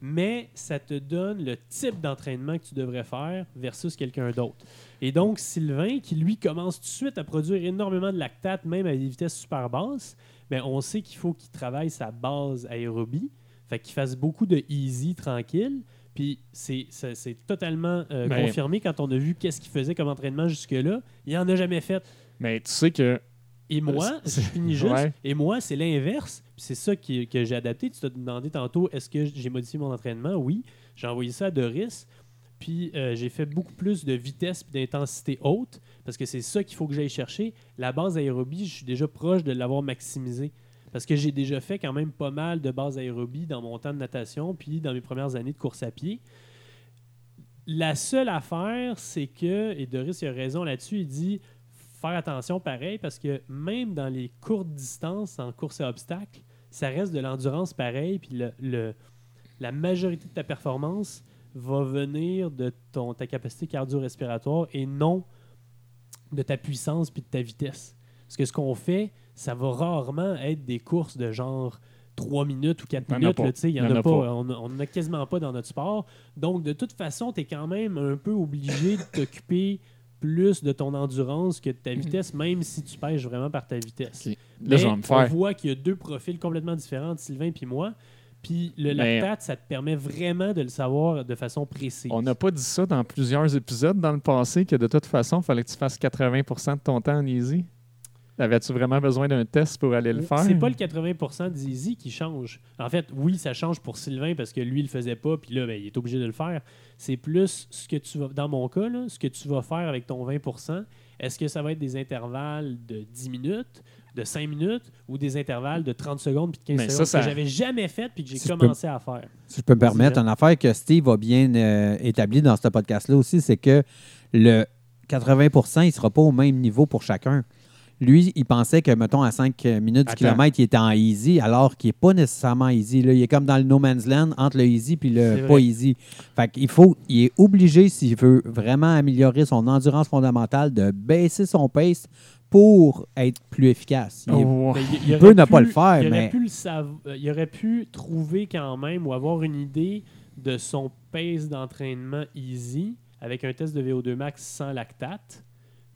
mais ça te donne le type d'entraînement que tu devrais faire versus quelqu'un d'autre. Et donc, Sylvain, qui lui commence tout de suite à produire énormément de lactate, même à des vitesses super basses, ben, on sait qu'il faut qu'il travaille sa base aérobie, fait qu'il fasse beaucoup de easy, tranquille. Puis c'est totalement euh, Ben- confirmé quand on a vu qu'est-ce qu'il faisait comme entraînement jusque-là. Il en a jamais fait. Mais tu sais que. Et moi, c'est- je finis juste, ouais. et moi, c'est l'inverse. Puis C'est ça qui- que j'ai adapté. Tu t'as demandé tantôt, est-ce que j'ai modifié mon entraînement? Oui. J'ai envoyé ça à Doris. Puis euh, j'ai fait beaucoup plus de vitesse et d'intensité haute parce que c'est ça qu'il faut que j'aille chercher. La base aérobie, je suis déjà proche de l'avoir maximisée. Parce que j'ai déjà fait quand même pas mal de base aérobie dans mon temps de natation puis dans mes premières années de course à pied. La seule affaire, c'est que, et Doris a raison là-dessus, il dit faire attention pareil parce que même dans les courtes distances en course à obstacles, ça reste de l'endurance pareil, puis le- la majorité de ta performance va venir de ton, ta capacité cardio-respiratoire et non de ta puissance puis de ta vitesse. Parce que ce qu'on fait, ça va rarement être des courses de genre 3 minutes ou 4 Il y en a minutes. pas. là, tu sais, Il n'y Il en, y en a a pas. pas. On n'en a quasiment pas dans notre sport. Donc, de toute façon, tu es quand même un peu obligé de t'occuper plus de ton endurance que de ta vitesse, même si tu pêches vraiment par ta vitesse. Ok. Là, Mais je vais me on faire. voit qu'il y a deux profils complètement différents, Sylvain puis moi. Puis le lactate, ça te permet vraiment de le savoir de façon précise. On n'a pas dit ça dans plusieurs épisodes dans le passé que de toute façon, il fallait que tu fasses 80% de ton temps en easy. Avais-tu vraiment besoin d'un test pour aller le faire? C'est pas le 80% d'Easy qui change. En fait, oui, ça change pour Sylvain parce que lui, il le faisait pas, puis là, ben, il est obligé de le faire. C'est plus ce que tu vas, dans mon cas, là, ce que tu vas faire avec ton 20% Est-ce que ça va être des intervalles de 10 minutes, de 5 minutes ou des intervalles de 30 secondes puis de 15 Mais ça, secondes ça- que j'avais jamais fait puis que j'ai Si commencé à faire? Si je peux me permettre, une affaire que Steve a bien euh, établie dans ce podcast-là aussi, c'est que le 80 il ne sera pas au même niveau pour chacun. Lui, il pensait que, mettons, à 5 minutes du kilomètre, il était en easy, alors qu'il n'est pas nécessairement easy. Là, il est comme dans le no man's land entre le easy et le pas vrai. easy. Fait qu'il faut, il est obligé, s'il veut vraiment améliorer son endurance fondamentale, de baisser son pace pour être plus efficace. Il est- Il aurait peut ne pas le faire, il aurait mais- Pu le sav- euh, il aurait pu trouver quand même ou avoir une idée de son pace d'entraînement easy avec un test de VO2 max sans lactate.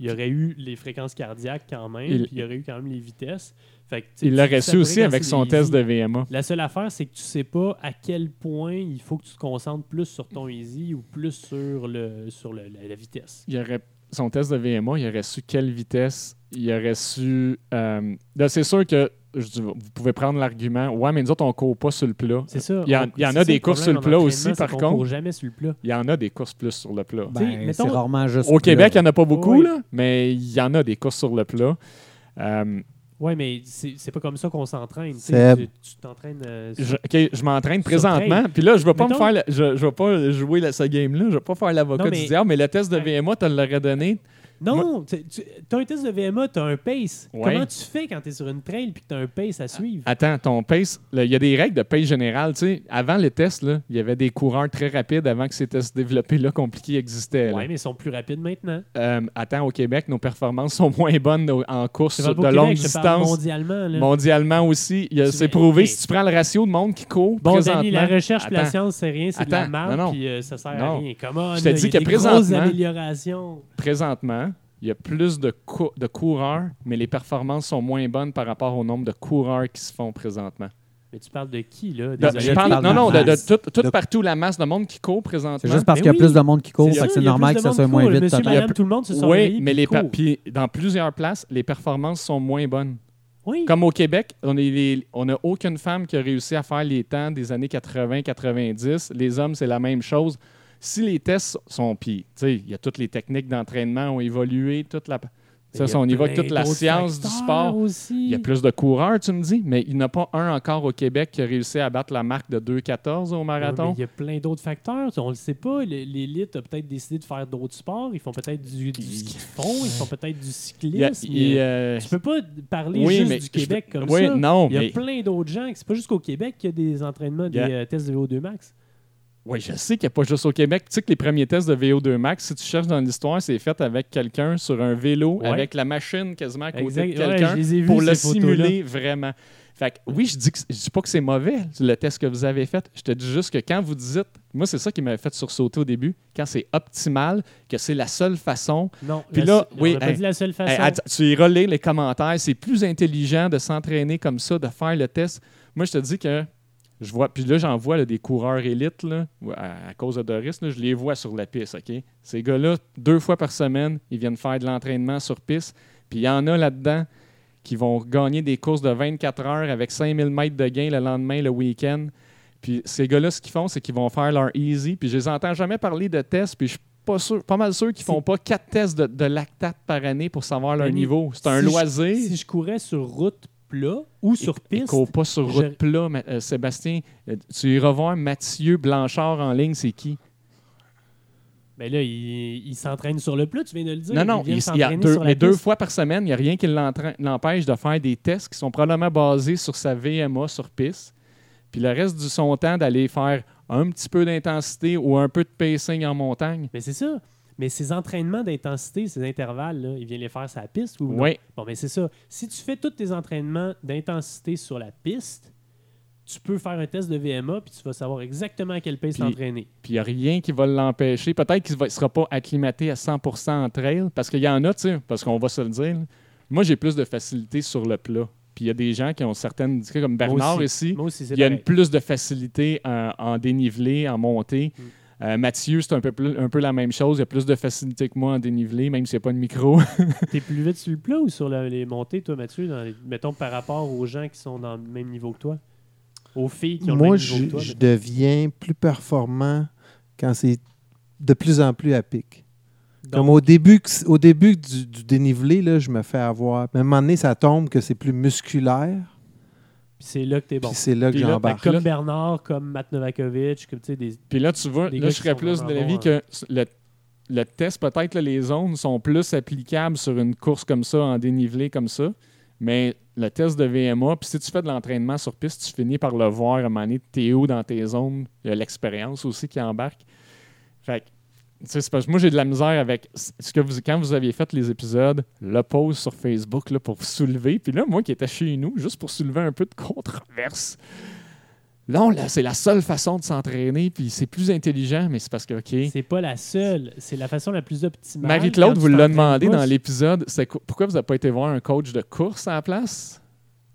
Il y aurait eu les fréquences cardiaques quand même, Il- puis il y aurait eu quand même les vitesses. Fait que, Il l'aurait su aussi avec son test de VMA. La seule affaire, c'est que tu sais pas à quel point il faut que tu te concentres plus sur ton easy ou plus sur, le, sur le- la, la vitesse. Il aurait, son test de VMA, il aurait su quelle vitesse, il aurait su. euh, c'est sûr que je dis, vous pouvez prendre l'argument, ouais, mais nous autres, on court pas sur le plat. C'est ça. Il y en- On- il y en c'est a ça des courses sur le plat aussi, par contre. court jamais sur le plat. Il y en a des courses plus sur le plat. Ben, mettons- rarement juste. Au Québec, il n'y en a pas beaucoup, Oui. là, mais il y en a des courses sur le plat. Euh, Oui, mais c'est pas comme ça qu'on s'entraîne. tu t'entraînes. euh, je, ok, je m'entraîne présentement, puis là, je ne vais pas me Mettons- faire, le- je, je vais pas jouer la, ce game-là, je vais pas faire l'avocat du mais- diable, mais le test de. VMA, tu l'aurais donné. Non, tu as un test de VMA, tu as un pace. Ouais. Comment tu fais quand tu es sur une trail et que tu as un pace à suivre? Attends, ton pace, il y a des règles de pace générale. tu sais. Avant les tests, il y avait des coureurs très rapides avant que ces tests développés-là compliqués existaient. Oui, mais ils sont plus rapides maintenant. Euh, attends, au Québec, nos performances sont moins bonnes en course de longue distance. mondialement. Là. Mondialement aussi, c'est prouvé. Si tu prends le ratio de monde qui court Bon, présentement, Danny, la recherche et la Attends. science, c'est rien, c'est de la Attends, non. puis euh, ça sert Non. à rien. Comment Je te dis que des grosses présentement- améliorations. présentement, il y a plus de, cou- de coureurs, mais les performances sont moins bonnes par rapport au nombre de coureurs qui se font présentement. Mais tu parles de qui, là? Des De- je parle, non, de non, de, tout, tout De- partout la masse de monde qui court présentement. C'est juste parce qu'il y a oui. plus de monde qui court, C'est normal que ça soit moins vite. Monsieur, madame, tout le monde se Oui, mais les puis dans plusieurs places, les performances sont moins bonnes. Oui. Comme au Québec, on n'a on a aucune femme qui a réussi à faire les temps des années 80-90. Les hommes, c'est la même chose. Si les tests sont. Sais, il y a toutes les techniques d'entraînement ont évolué, toute la. Ça, on toute la science du sport. Aussi. Il y a plus de coureurs, tu me dis, mais il n'y en a pas un encore au Québec qui a réussi à battre la marque de 2,14 au marathon. Il y a plein d'autres facteurs. On le sait pas. L'élite a peut-être décidé de faire d'autres sports. Ils font peut-être du, du ski de fond. Ils font peut-être du Il y a- cyclisme. il, euh, Tu peux pas parler oui, juste mais du Québec comme oui, ça. non, Il y a mais plein d'autres gens. C'est pas juste qu'au Québec qu'il y a des entraînements, des euh, tests de VO2 max. Oui, je sais qu'il n'y a pas juste au Québec. Tu sais que les premiers tests de VO2 max, si tu cherches dans l'histoire, c'est fait avec quelqu'un sur un vélo, Ouais. avec la machine quasiment à côté Exact. de quelqu'un pour le simuler vraiment. Fait que, oui, je dis que je dis pas que c'est mauvais le test que vous avez fait. Je te dis juste que quand vous dites, moi c'est ça qui m'avait fait sursauter au début, quand c'est optimal, que c'est la seule façon. Non. Puis là, oui, a pas hey, dit la seule Hey, façon. tu iras lire les commentaires. C'est plus intelligent de s'entraîner comme ça, de faire le test. Moi, je te dis que je vois. Puis là, j'en vois là, des coureurs élites, là, à, à cause de Doris, là, je les vois sur la piste. OK? Ces gars-là, deux fois par semaine, ils viennent faire de l'entraînement sur piste. Puis il y en a là-dedans qui vont gagner des courses de 24 heures avec 5000 mètres de gain le lendemain, le week-end. Puis ces gars-là, ce qu'ils font, c'est qu'ils vont faire leur easy. Puis je les entends jamais parler de tests. Puis je suis pas, sûr, pas mal sûr qu'ils font pas quatre tests de, de lactate par année pour savoir leur niveau. C'est un si je- loisir. Si je courais sur route plat ou sur piste, courent pas sur route je- plat, mais, euh, Sébastien. Euh, Tu iras voir Mathieu Blanchard en ligne, c'est qui? ben là, il, il s'entraîne sur le plat, tu viens de le dire. Non, non, il il, il y a deux, mais deux fois par semaine, il n'y a rien qui l'empêche de faire des tests qui sont probablement basés sur sa VMA sur piste. Puis le reste du son temps d'aller faire un petit peu d'intensité ou un peu de pacing en montagne. Mais c'est ça. Mais ces entraînements d'intensité, ces intervalles, là, il vient les faire sur la piste ou non? Oui. Bon, mais c'est ça. Si tu fais tous tes entraînements d'intensité sur la piste, tu peux faire un test de VMA puis tu vas savoir exactement à quelle pace t'entraîner. Puis il n'y a rien qui va l'empêcher. Peut-être qu'il ne sera pas acclimaté à 100% en trail, parce qu'il y en a, tu sais, parce qu'on va se le dire. Moi, j'ai plus de facilité sur le plat. Puis il y a des gens qui ont certaines, comme Bernard Moi ici, Moi aussi, il y a une plus de facilité en, en dénivelé, en montée. Mm. Euh, Mathieu, c'est un peu, plus- un peu la même chose. Il a plus de facilité que moi en dénivelé, même s'il n'y a pas de micro. T'es plus vite sur le plat ou sur la- les montées, toi, Mathieu, dans les- mettons par rapport aux gens qui sont dans le même niveau que toi? Aux filles qui ont Moi, le même niveau je, que toi? je mettons. deviens plus performant quand c'est de plus en plus à pic. Comme au début, au début du, du dénivelé, là, je me fais avoir. Mais à un moment donné, ça tombe que c'est plus musculaire. Puis c'est là que t'es bon. Puis c'est là que j'embarque. Comme là- Bernard, comme Matt Novakovic, comme tu sais, des... Puis là, tu vois, là, je serais plus de l'avis que le, le test, peut-être, là, les zones sont plus applicables sur une course comme ça, en dénivelé comme ça. Mais le test de VMA, puis si tu fais de l'entraînement sur piste, tu finis par le voir à un moment donné, t'es où dans tes zones? Il y a l'expérience aussi qui embarque. Fait que, c'est parce que moi, j'ai de la misère avec ce que vous, quand vous aviez fait les épisodes, le pause sur Facebook là, pour vous soulever. Puis là, moi qui étais chez nous, juste pour soulever un peu de controverse. Non, là, c'est la seule façon de s'entraîner, puis c'est plus intelligent, mais c'est parce que, OK. C'est pas la seule. C'est la façon la plus optimale. Marie-Claude vous l'a demandé dans l'épisode, c'est quoi- pourquoi vous n'avez pas été voir un coach de course à la place?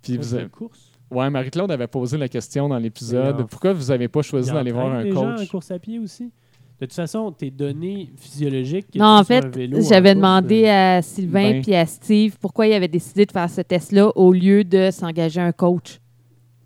Puis vous avez- course? Ouais, Marie-Claude avait posé la question dans l'épisode. Pourquoi vous n'avez pas choisi d'aller voir un les gens en coach? course à pied aussi? De toute façon, tes données physiologiques. que Non, tu en fait, j'avais demandé euh, à Sylvain Ben. puis à Steve pourquoi ils avaient décidé de faire ce test-là au lieu de s'engager un coach.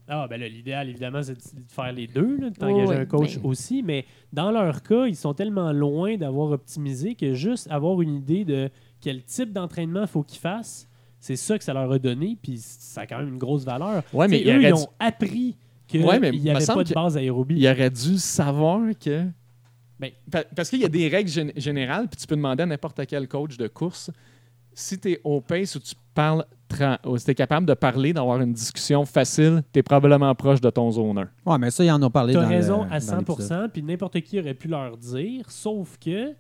Ah, ben là, l'idéal, évidemment, c'est de faire les deux, là, de t'engager Oh, oui, un coach ben. aussi. Mais dans leur cas, ils sont tellement loin d'avoir optimisé que juste avoir une idée de quel type d'entraînement il faut qu'ils fassent, c'est ça que ça leur a donné. Puis ça a quand même une grosse valeur. Ouais, mais eux, aurait ils dû- ont appris qu'il Ouais, n'y avait pas de base aérobie. Il aurait dû savoir que. Pa- parce qu'il y a des règles gén- générales, puis tu peux demander à n'importe quel coach de course si tu es au pace ou tu parles, ou si tu es capable de parler, d'avoir une discussion facile, tu es probablement proche de ton zone 1. Ouais, mais ça, ils en ont parlé Tu dans as raison le- à dans l'épisode. 100 puis n'importe qui aurait pu leur dire, sauf que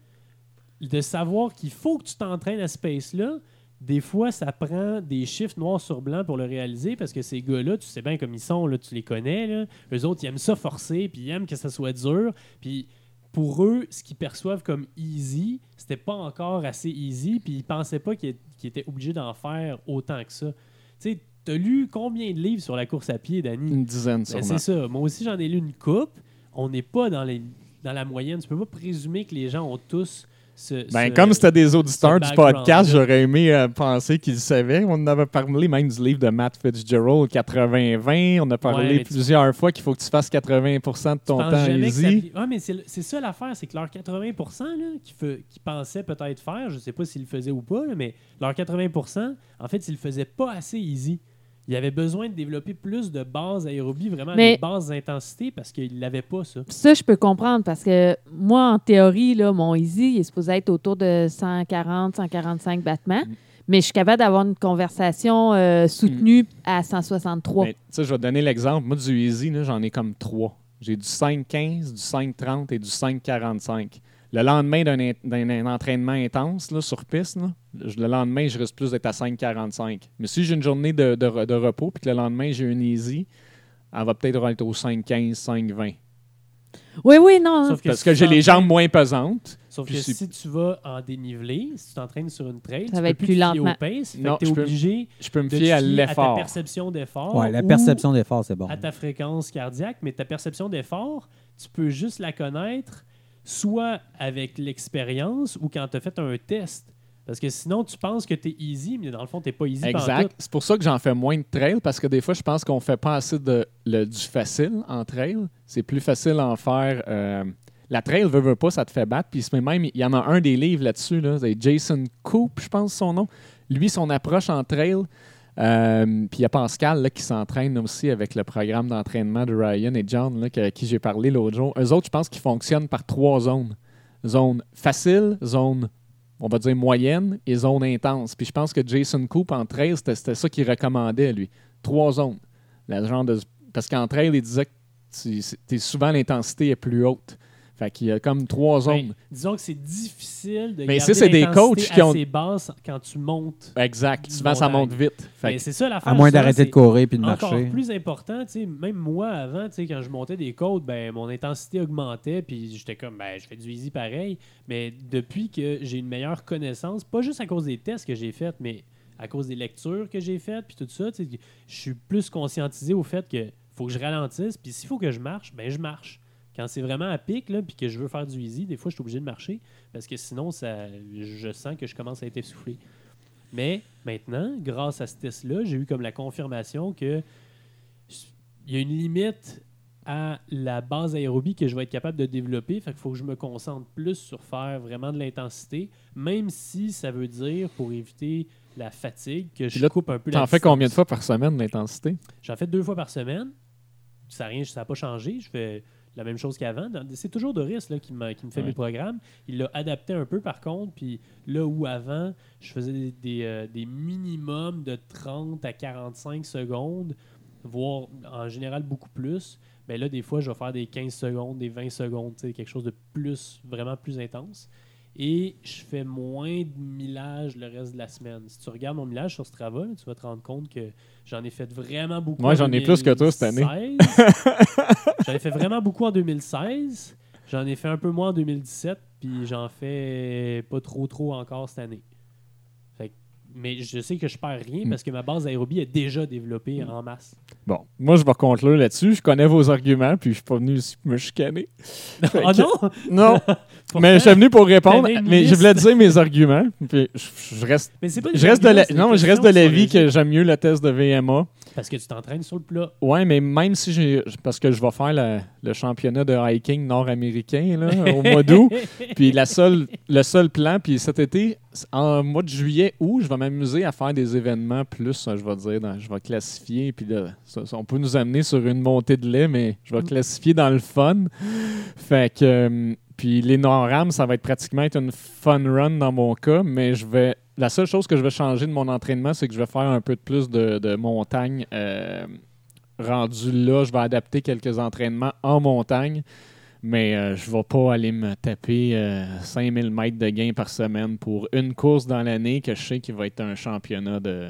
de savoir qu'il faut que tu t'entraînes à ce pace-là, des fois, ça prend des chiffres noirs sur blanc pour le réaliser parce que ces gars-là, tu sais bien comme ils sont, là, tu les connais. Là. Eux autres, ils aiment ça forcer, puis ils aiment que ça soit dur. Puis pour eux, ce qu'ils perçoivent comme easy, c'était pas encore assez easy, puis ils pensaient pas qu'ils étaient obligés d'en faire autant que ça. Tu sais, t'as lu combien de livres sur la course à pied, Danny? Une dizaine, Ben, c'est ça. Moi aussi, j'en ai lu une coupe. On n'est pas dans, les, dans la moyenne. Tu peux pas présumer que les gens ont tous ce. Ben, ce- comme c'était des auditeurs du podcast, j'aurais aimé euh, penser qu'ils savaient. On en avait parlé même du livre de Matt Fitzgerald, 80-20. On a parlé Ouais, mais tu- plusieurs fois qu'il faut que tu fasses 80% de ton temps ça easy. Ah, mais c'est ça l'affaire, c'est que leurs 80 là, qu'ils fe- qu'ils pensaient peut-être faire, je sais pas s'ils le faisaient ou pas, là, mais leurs 80% en fait, ils le faisaient pas assez easy. Ils avaient besoin de développer plus de bases aérobie, vraiment Mais- des bases d'intensité, parce qu'ils l'avaient pas, ça. Ça, je peux comprendre parce que moi, en théorie, là, mon easy il est supposé être autour de 140, 145 battements. Mm. Mais je suis capable d'avoir une conversation euh, soutenue à 163. Mais, tu sais, je vais te donner l'exemple. Moi, du Easy, là, j'en ai comme trois. J'ai du 5-15, du 5-30 et du 5-45. Le lendemain d'un entraînement intense là, sur piste, là, le lendemain, je risque plus d'être à 5-45. Mais si j'ai une journée de, de re- de repos puis que le lendemain, j'ai une Easy, elle va peut-être être au 5-15, 5-20. Oui, oui, non. Sauf Parce si que j'ai les jambes moins pesantes. Sauf que si tu vas en dénivelé, si tu t'entraînes sur une trail, Ça tu va peux être plus plus lentement. au pace. Non, peux- obligé Je peux me de fier à fier à ta l'effort. perception d'effort. Ouais, la perception d'effort, c'est bon. à ta fréquence cardiaque, mais ta perception d'effort, tu peux juste la connaître soit avec l'expérience ou quand tu as fait un test. Parce que sinon, tu penses que tu es easy, mais dans le fond, tu pas easy Exact. C'est pour ça que j'en fais moins de trail parce que des fois, je pense qu'on fait pas assez de, le- du facile en trail. C'est plus facile en faire. euh, la trail, veut, veut pas, ça te fait battre. Puis même, il y en a un des livres là-dessus. Là, c'est Jason Coop, je pense son nom. Lui, son approche en trail. Euh, puis il y a Pascal qui s'entraîne aussi avec le programme d'entraînement de Ryan et John, là, à qui j'ai parlé l'autre jour. Eux autres, je pense qu'ils fonctionnent par trois zones. Zone facile, zone on va dire moyenne et zone intense. Puis je pense que Jason Coop en trail, c'était ça qu'il recommandait, lui. Trois zones. La genre parce qu'en trail, il disait que souvent l'intensité est plus haute. Fait qu'il y a comme trois Ben, zones. disons que c'est difficile de Mais garder c'est des coachs qui ont- assez basse quand tu montes. Exact. Souvent, ça monte vite. Fait Mais que- c'est ça l'affaire. À moins d'arrêter de courir puis de Encore marcher. plus important, tu sais, même moi avant, tu sais, quand je montais des côtes, ben mon intensité augmentait, puis j'étais comme, ben je fais du easy pareil. Mais depuis que j'ai une meilleure connaissance, pas juste à cause des tests que j'ai faits, mais à cause des lectures que j'ai faites, puis tout ça, tu sais, je suis plus conscientisé au fait que faut que je ralentisse, puis s'il faut que je marche, ben je marche. Quand c'est vraiment à pic, là, puis que je veux faire du easy, des fois, je suis obligé de marcher, parce que sinon, ça, je sens que je commence à être essoufflé. Mais maintenant, grâce à ce test-là, j'ai eu comme la confirmation que il y a une limite à la base aérobie que je vais être capable de développer. Fait qu'il faut que je me concentre plus sur faire vraiment de l'intensité, même si ça veut dire, pour éviter la fatigue, que je là, coupe un peu la T'en fais combien de fois par semaine l'intensité? J'en fais deux fois par semaine. Ça n'a ça a pas changé. Je fais la même chose qu'avant. C'est toujours Doris là, qui, m'a- qui me fait Ouais. mes programmes. Il l'a adapté un peu par contre. Puis là où avant, je faisais des, des, euh, des minimums de 30 à 45 secondes, voire en général beaucoup plus. Mais là, des fois, je vais faire des 15 secondes, des 20 secondes, quelque chose de plus, vraiment plus intense. Et je fais moins de millage le reste de la semaine. Si tu regardes mon millage sur Strava, tu vas te rendre compte que j'en ai fait vraiment beaucoup. Moi, en j'en ai plus que toi cette année. 2016. j'en ai fait vraiment beaucoup en 2016. J'en ai fait un peu moins en 2017. Puis j'en fais pas trop, trop encore cette année. Mais je sais que je perds rien Mm. parce que ma base aérobie est déjà développée en masse. Bon, moi, je vais conclure là-dessus. Je connais vos arguments, puis je suis pas venu ici pour me chicaner. Ah que- non? Non, mais je suis venu pour répondre, mais je voulais dire mes arguments. Puis je, je reste, Mais c'est pas je reste de la, non, je reste de l'avis que j'aime mieux le test de VMA. Parce que tu t'entraînes sur le plat. Ouais, mais même si j'ai. Parce que je vais faire la- le championnat de hiking nord-américain au mois d'août. Puis la seule, le seul plan, puis cet été, en mois de juillet, août, je vais m'amuser à faire des événements plus, je vais dire, dans- je vais classifier. Puis là, ça- ça, on peut nous amener sur une montée de lait, mais je vais classifier dans le fun. Fait que. euh, puis les Nord-Am, ça va être pratiquement être une fun run dans mon cas, mais je vais. La seule chose que je vais changer de mon entraînement, c'est que je vais faire un peu de plus de, de montagne. euh, rendu là, je vais adapter quelques entraînements en montagne, mais euh, je ne vais pas aller me taper euh, 5000 mètres de gain par semaine pour une course dans l'année que je sais qu'il va être un championnat de.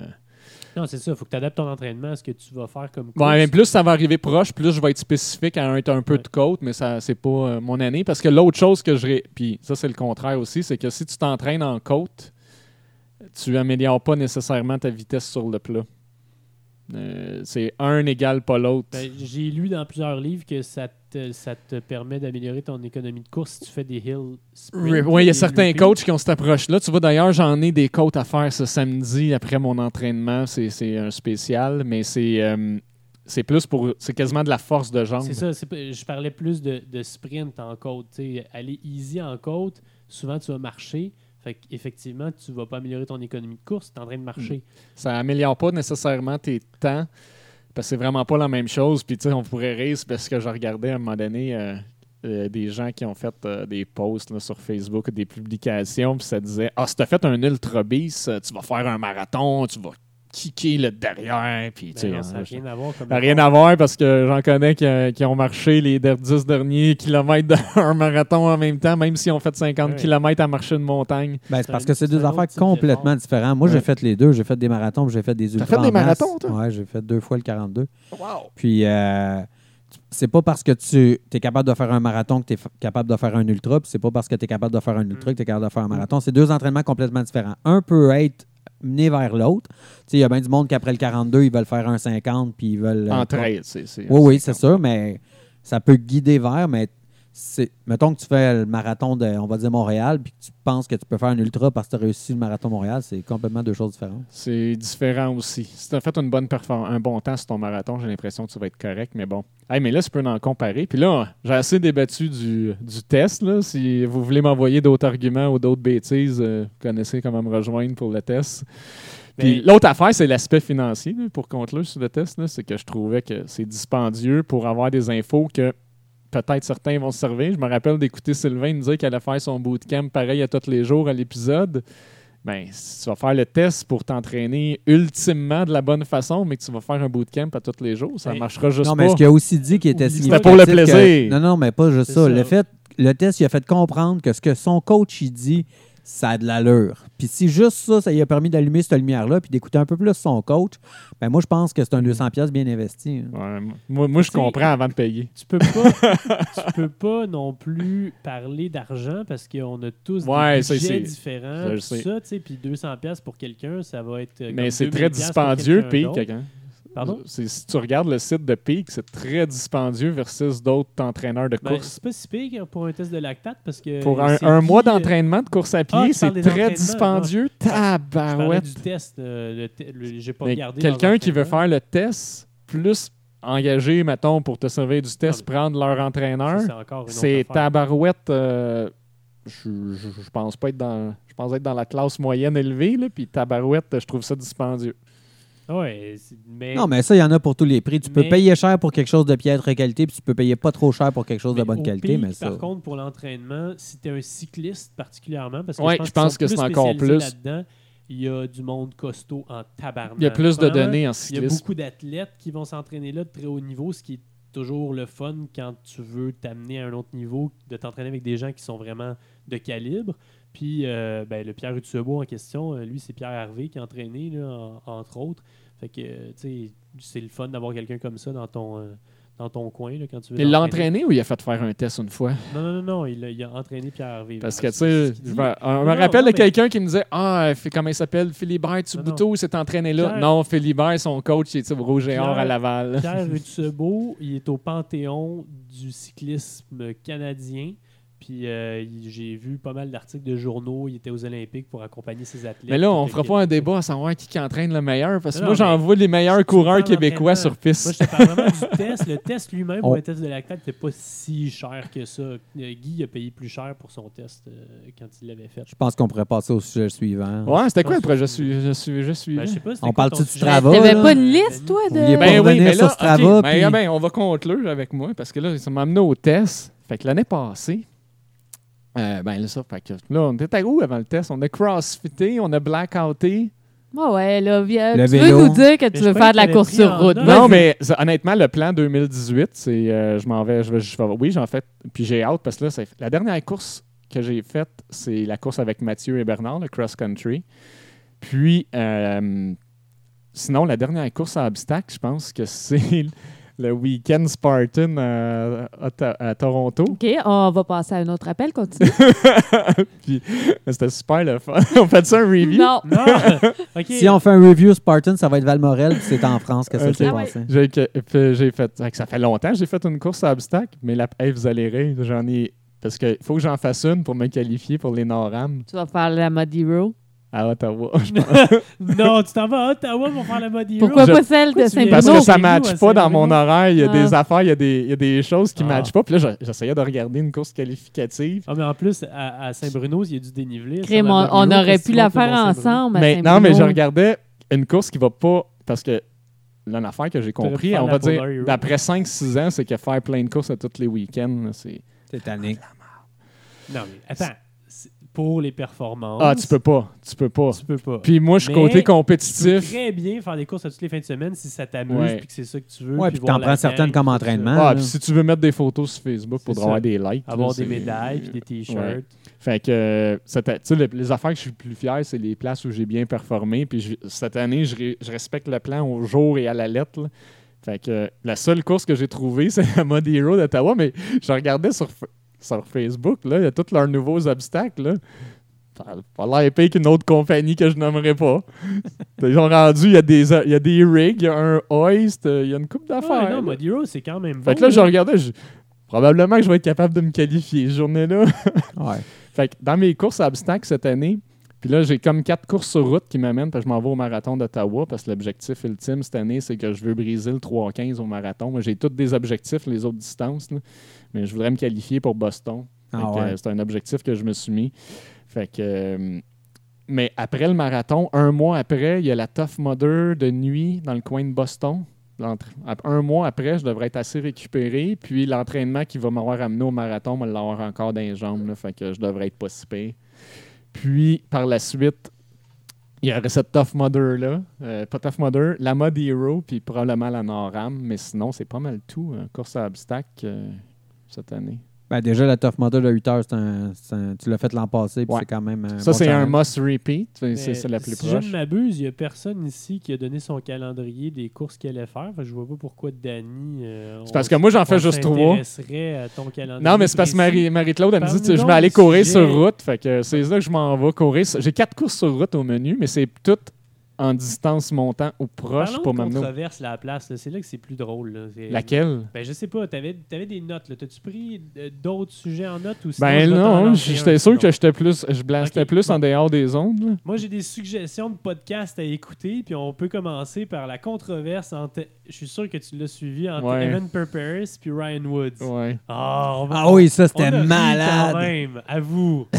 Non, c'est ça. Il faut que tu adaptes ton entraînement à ce que tu vas faire comme course. Plus ça va arriver proche, plus je vais être spécifique à être un peu de côte, mais ça c'est pas euh, mon année. Parce que l'autre chose que je. Puis ça, c'est le contraire aussi, c'est que si tu t'entraînes en côte, tu améliores pas nécessairement ta vitesse sur le plat. Euh, c'est un égale pas l'autre. Ben, J'ai lu dans plusieurs livres que ça te, ça te permet d'améliorer ton économie de course si tu fais des hill sprints. Oui, il y a certains loopings. coachs qui ont cette approche-là. Tu vois, d'ailleurs, j'en ai des côtes à faire ce samedi après mon entraînement. C'est c'est un spécial, mais c'est euh, c'est plus pour. C'est quasiment de la force de jambe. C'est ça. Je parlais plus de, de sprint en côte. aller easy en côte, souvent tu vas marcher. Fait effectivement, tu vas pas améliorer ton économie de course, tu es en train de marcher. Ça améliore pas nécessairement tes temps. Parce que c'est vraiment pas la même chose. Puis, tu sais, on pourrait rire parce que je regardais à un moment donné euh, euh, des gens qui ont fait euh, des posts sur Facebook, des publications, puis ça disait Ah, si t'as fait un ultra bis, tu vas faire un marathon, tu vas kicker le derrière. Puis, Ben non, ça n'a rien à voir. Comme Ça n'a rien à voir parce que j'en connais qui, euh, qui ont marché les der- 10 derniers kilomètres d'un marathon en même temps, même s'ils ont fait 50 Ouais. kilomètres à marcher une montagne. Ben, c'est parce que c'est deux affaires complètement différentes. Moi, j'ai fait les deux. J'ai fait des marathons, j'ai fait des ultras. fait des en masse. marathons, toi? Ouais, j'ai fait deux fois le 42. Wow! Puis, euh, c'est pas parce que tu es capable de faire un marathon que tu es capable de faire un ultra, puis c'est pas parce que tu es capable de faire un ultra que tu es capable de faire un marathon. C'est deux entraînements complètement différents. Un peut être mené vers l'autre. Il y a bien du monde qu'après le 42, ils veulent faire un 50, puis ils veulent. euh, En trail, c'est. c'est- Oui, oui, c'est 50. sûr, mais ça peut guider vers, mais c'est. Mettons que tu fais le marathon de, on va dire Montréal, puis que tu penses que tu peux faire un ultra parce que tu as réussi le marathon Montréal, c'est complètement deux choses différentes. C'est différent aussi. Si tu as fait une bonne un bon temps sur ton marathon, j'ai l'impression que tu vas être correct, mais bon. Hey, mais là, tu peux en comparer. Puis là, j'ai assez débattu du, du test. Là. Si vous voulez m'envoyer d'autres arguments ou d'autres bêtises, euh, vous connaissez comment me rejoindre pour le test. Puis l'autre affaire, c'est l'aspect financier là, pour conclure sur le test. là, C'est que je trouvais que c'est dispendieux pour avoir des infos que peut-être certains vont se servir. Je me rappelle d'écouter Sylvain nous dire qu'elle allait faire son bootcamp pareil à tous les jours à l'épisode. Ben, si tu vas faire le test pour t'entraîner ultimement de la bonne façon, mais que tu vas faire un bootcamp à tous les jours, ça ne marchera juste non, pas. mais ce qu'il a aussi dit qui était C'était pour le que- plaisir. non, non, mais pas juste ça. Le fait, le test, il a fait comprendre que ce que son coach il dit, ça a de l'allure. Puis si juste ça, ça lui a permis d'allumer cette lumière-là puis d'écouter un peu plus son coach, ben moi, je pense que c'est un 200$ pièces bien investi. hein. Ouais, moi, moi, je comprends avant de payer. Tu peux pas, tu peux pas non plus parler d'argent parce qu'on a tous Ouais, des ça, budgets c'est- différents. ça, je puis sais. ça, tu sais, puis 200 pièces pour quelqu'un, ça va être euh, Mais c'est 2000 très piastres dispendieux, pour quelqu'un d'autre. Pardon? Si tu regardes le site de Peak, c'est très dispendieux versus d'autres entraîneurs de Ben, course. c'est pas si pire pour un test de lactate parce que Pour un, mois euh, d'entraînement de course à Ah, pied, c'est très dispendieux. Parlais Tabarouette. du test. euh, J'ai pas regardé. Quelqu'un qui veut faire le test, plus engagé, mettons, pour te servir du test, mais- prendre leur entraîneur, c'est tabarouette. euh, je, je, je pense pas être dans. Je pense être dans la classe moyenne élevée, là, puis tabarouette, je trouve ça dispendieux. Ouais, mais, Non, mais ça, il y en a pour tous les prix. Tu peux payer cher pour quelque chose de piètre qualité, puis tu peux payer pas trop cher pour quelque chose de bonne qualité, pic, mais ça. Par contre, pour l'entraînement, si tu es un cycliste particulièrement, parce que Ouais, je pense, je pense que c'est plus encore plus. là-dedans, il y a du monde costaud en tabarnak. Il y a plus de données en Il y a cyclisme. beaucoup d'athlètes qui vont s'entraîner là de très haut niveau, ce qui est toujours le fun quand tu veux t'amener à un autre niveau, de t'entraîner avec des gens qui sont vraiment de calibre. Puis euh, ben, le Pierre Utsebo en question, euh, lui, c'est Pierre Harvey qui a entraîné, là, en- entre autres. Fait que, euh, tu sais, c'est le fun d'avoir quelqu'un comme ça dans ton, euh, dans ton coin là, quand tu veux. Il l'a entraîné ou il a fait faire un test une fois? Non, non, non, non, il a, il a entraîné Pierre Harvey. Parce que, tu sais, je me- on me rappelle de mais- quelqu'un qui me disait Ah, comment il s'appelle? Philibert Tubuto, s'est entraîné là. Pierre- Non, Philibert, son coach, il est au Or à Laval. Pierre Utsebo, il est au panthéon du cyclisme canadien. Puis euh, j'ai vu pas mal d'articles de journaux. Il était aux Olympiques pour accompagner ses athlètes. Mais là, on Fait fera pas un débat à savoir qui, qui entraîne le meilleur, parce que Non, moi, j'en vois les meilleurs coureurs québécois sur piste. Moi, je te parle vraiment du test. Le test lui-même, pour On- un test de lactate, n'était pas si cher que ça. Euh, Guy a payé plus cher pour son test euh, quand il l'avait fait. Je pense qu'on pourrait passer au sujet suivant. Ouais, c'était quoi Je le projet que- suis, je suis, je suis. Ben, On parle-tu du? Strava, T'avais pas une liste, toi, de. Vous vouliez pas Ben oui, mais là, Strava, ben, puis- ben, on va conclure avec moi parce que là, ça m'a amené au test. Fait que l'année passée, euh, ben là, ça, fait que là, on était à où avant le test? On a crossfité, on a blackouté. Ouais, ouais, là, viens. Le tu vélo. veux nous dire que tu veux faire de la course sur route. Vas-y. Non, mais ça, honnêtement, le plan 2018, c'est euh, je m'en vais, je vais, je vais- oui, j'en fais, puis j'ai hâte parce que là, c'est la dernière course que j'ai faite, c'est la course avec Mathieu et Bernard, le cross country. Puis, euh, sinon, la dernière course à obstacle, je pense que c'est le week-end Spartan à, à To- à Toronto. OK, on va passer à un autre appel. Continue. puis, c'était super le fun. on fait ça un review? non. Non! OK. Si on fait un review Spartan, ça va être Valmorel, puis c'est en France que ça s'est Ah passé. J'ai que- puis j'ai fait. Ça fait longtemps que j'ai fait une course à obstacle, mais la, hey, vous allez rire, j'en ai. Parce qu'il faut que j'en fasse une pour me qualifier pour les Nord-Am Tu vas faire la mode hero. À Ottawa. non, tu t'en vas à Ottawa pour faire la mode hero. Pourquoi Je- pas celle de viens- Parce Saint-Bruno? que ça ne matche pas dans mon Saint-Bruno. horaire. Il y a Ah. des affaires, il y a des, il y a des choses qui ne Ah. matchent pas. Puis là, je- j'essayais de regarder une course qualificative. Ah, mais en plus, à, à Saint-Bruno, il y a du dénivelé. Crime, on, aurait pu la faire Saint-Bruno? ensemble. à Mais non, mais je Saint-Bruno. regardais une course qui va pas. Parce que là, une affaire que j'ai compris, on va dire, d'après 5-6 ans, c'est que faire plein de courses à tous les week-ends, c'est. C'est tanné. Non, mais attends. Pour les performances. Ah, tu peux pas. Tu peux pas. Tu peux pas. Puis moi, je suis côté Tu peux compétitif. très bien faire des courses à toutes les fins de semaine si ça t'amuse Ouais. puis que c'est ça que tu veux. Ouais, puis t'en prends certaines comme entraînement. Ah, puis si tu veux mettre des photos sur Facebook pour avoir des likes. Avoir là, des médailles puis des t-shirts. Ouais. Fait que, cette- tu sais, les, les affaires que je suis le plus fier, c'est les places où j'ai bien performé. Puis je- cette année, je, ré- je respecte le plan au jour et à la lettre. là. Fait que la seule course que j'ai trouvée, c'est la Mode Hero d'Ottawa. Mais je regardais sur, sur Facebook, là, il y a tous leurs nouveaux obstacles. Là. Ça a pas l'air épais qu'une autre compagnie que je nommerai pas. Ils ont rendu, il y, a des, il y a des rigs, il y a un hoist, euh, il y a une coupe Ah, d'affaires. non, là. Mode Hero, c'est quand même bon. Fait que là, je regardais, je- probablement que je vais être capable de me qualifier cette journée-là. Ouais. Fait que dans mes courses à obstacles cette année, puis là, j'ai comme quatre courses sur route qui m'amènent, parce que je m'en vais au marathon d'Ottawa, parce que l'objectif ultime cette année, c'est que je veux briser le 3-15 au marathon. Moi, j'ai tous des objectifs, les autres distances, là, mais je voudrais me qualifier pour Boston. Ah ouais. euh, c'est un objectif que je me suis mis. Fait que. euh, mais après le marathon, un mois après, il y a la Tough Mudder de nuit dans le coin de Boston. Un mois après, je devrais être assez récupéré. Puis l'entraînement qui va m'avoir amené au marathon va l'avoir encore dans les jambes. là. fait que je devrais être pas si pire. Puis par la suite, il y aurait cette Tough Mudder-là. Euh, pas Tough Mudder, la Mud Hero, puis probablement la Noram. Mais sinon, c'est pas mal tout. hein, course à obstacles euh, cette année. Ben, déjà, la Tough Mudder de 8 heures, un- un- tu l'as fait l'an passé, puis Ouais. c'est quand même un Ça, bon c'est un must repeat. C'est la plus si je ne m'abuse, il n'y a personne ici qui a donné son calendrier des courses qu'elle allait faire. Que je vois pas pourquoi Danny. euh, C'est parce que moi, j'en fais juste trois. à ton calendrier. Non, mais c'est parce que. Marie- Marie-Claude, elle me dit tu je vais aller courir sur route. Fait que c'est là que je m'en vais courir. J'ai quatre courses sur route au menu, mais c'est toutes en distance montant ou proche Parlons pour m'amener. à la place. C'est là que c'est plus drôle. là. C'est- Laquelle? Ben, je sais pas. T'avais avais des notes. là. T'as-tu pris euh, d'autres sujets en note ou Ben non, j'étais sûr que j'étais plus, je blastais plus bon. en dehors des ondes. là. Moi, j'ai des suggestions de podcasts à écouter, puis on peut commencer par la controverse entre. Je suis sûr que tu l'as suivi entre Ouais. Evan Perperis puis Ryan Woods. Ouais. Ah, va- Ah oui, ça, c'était malade.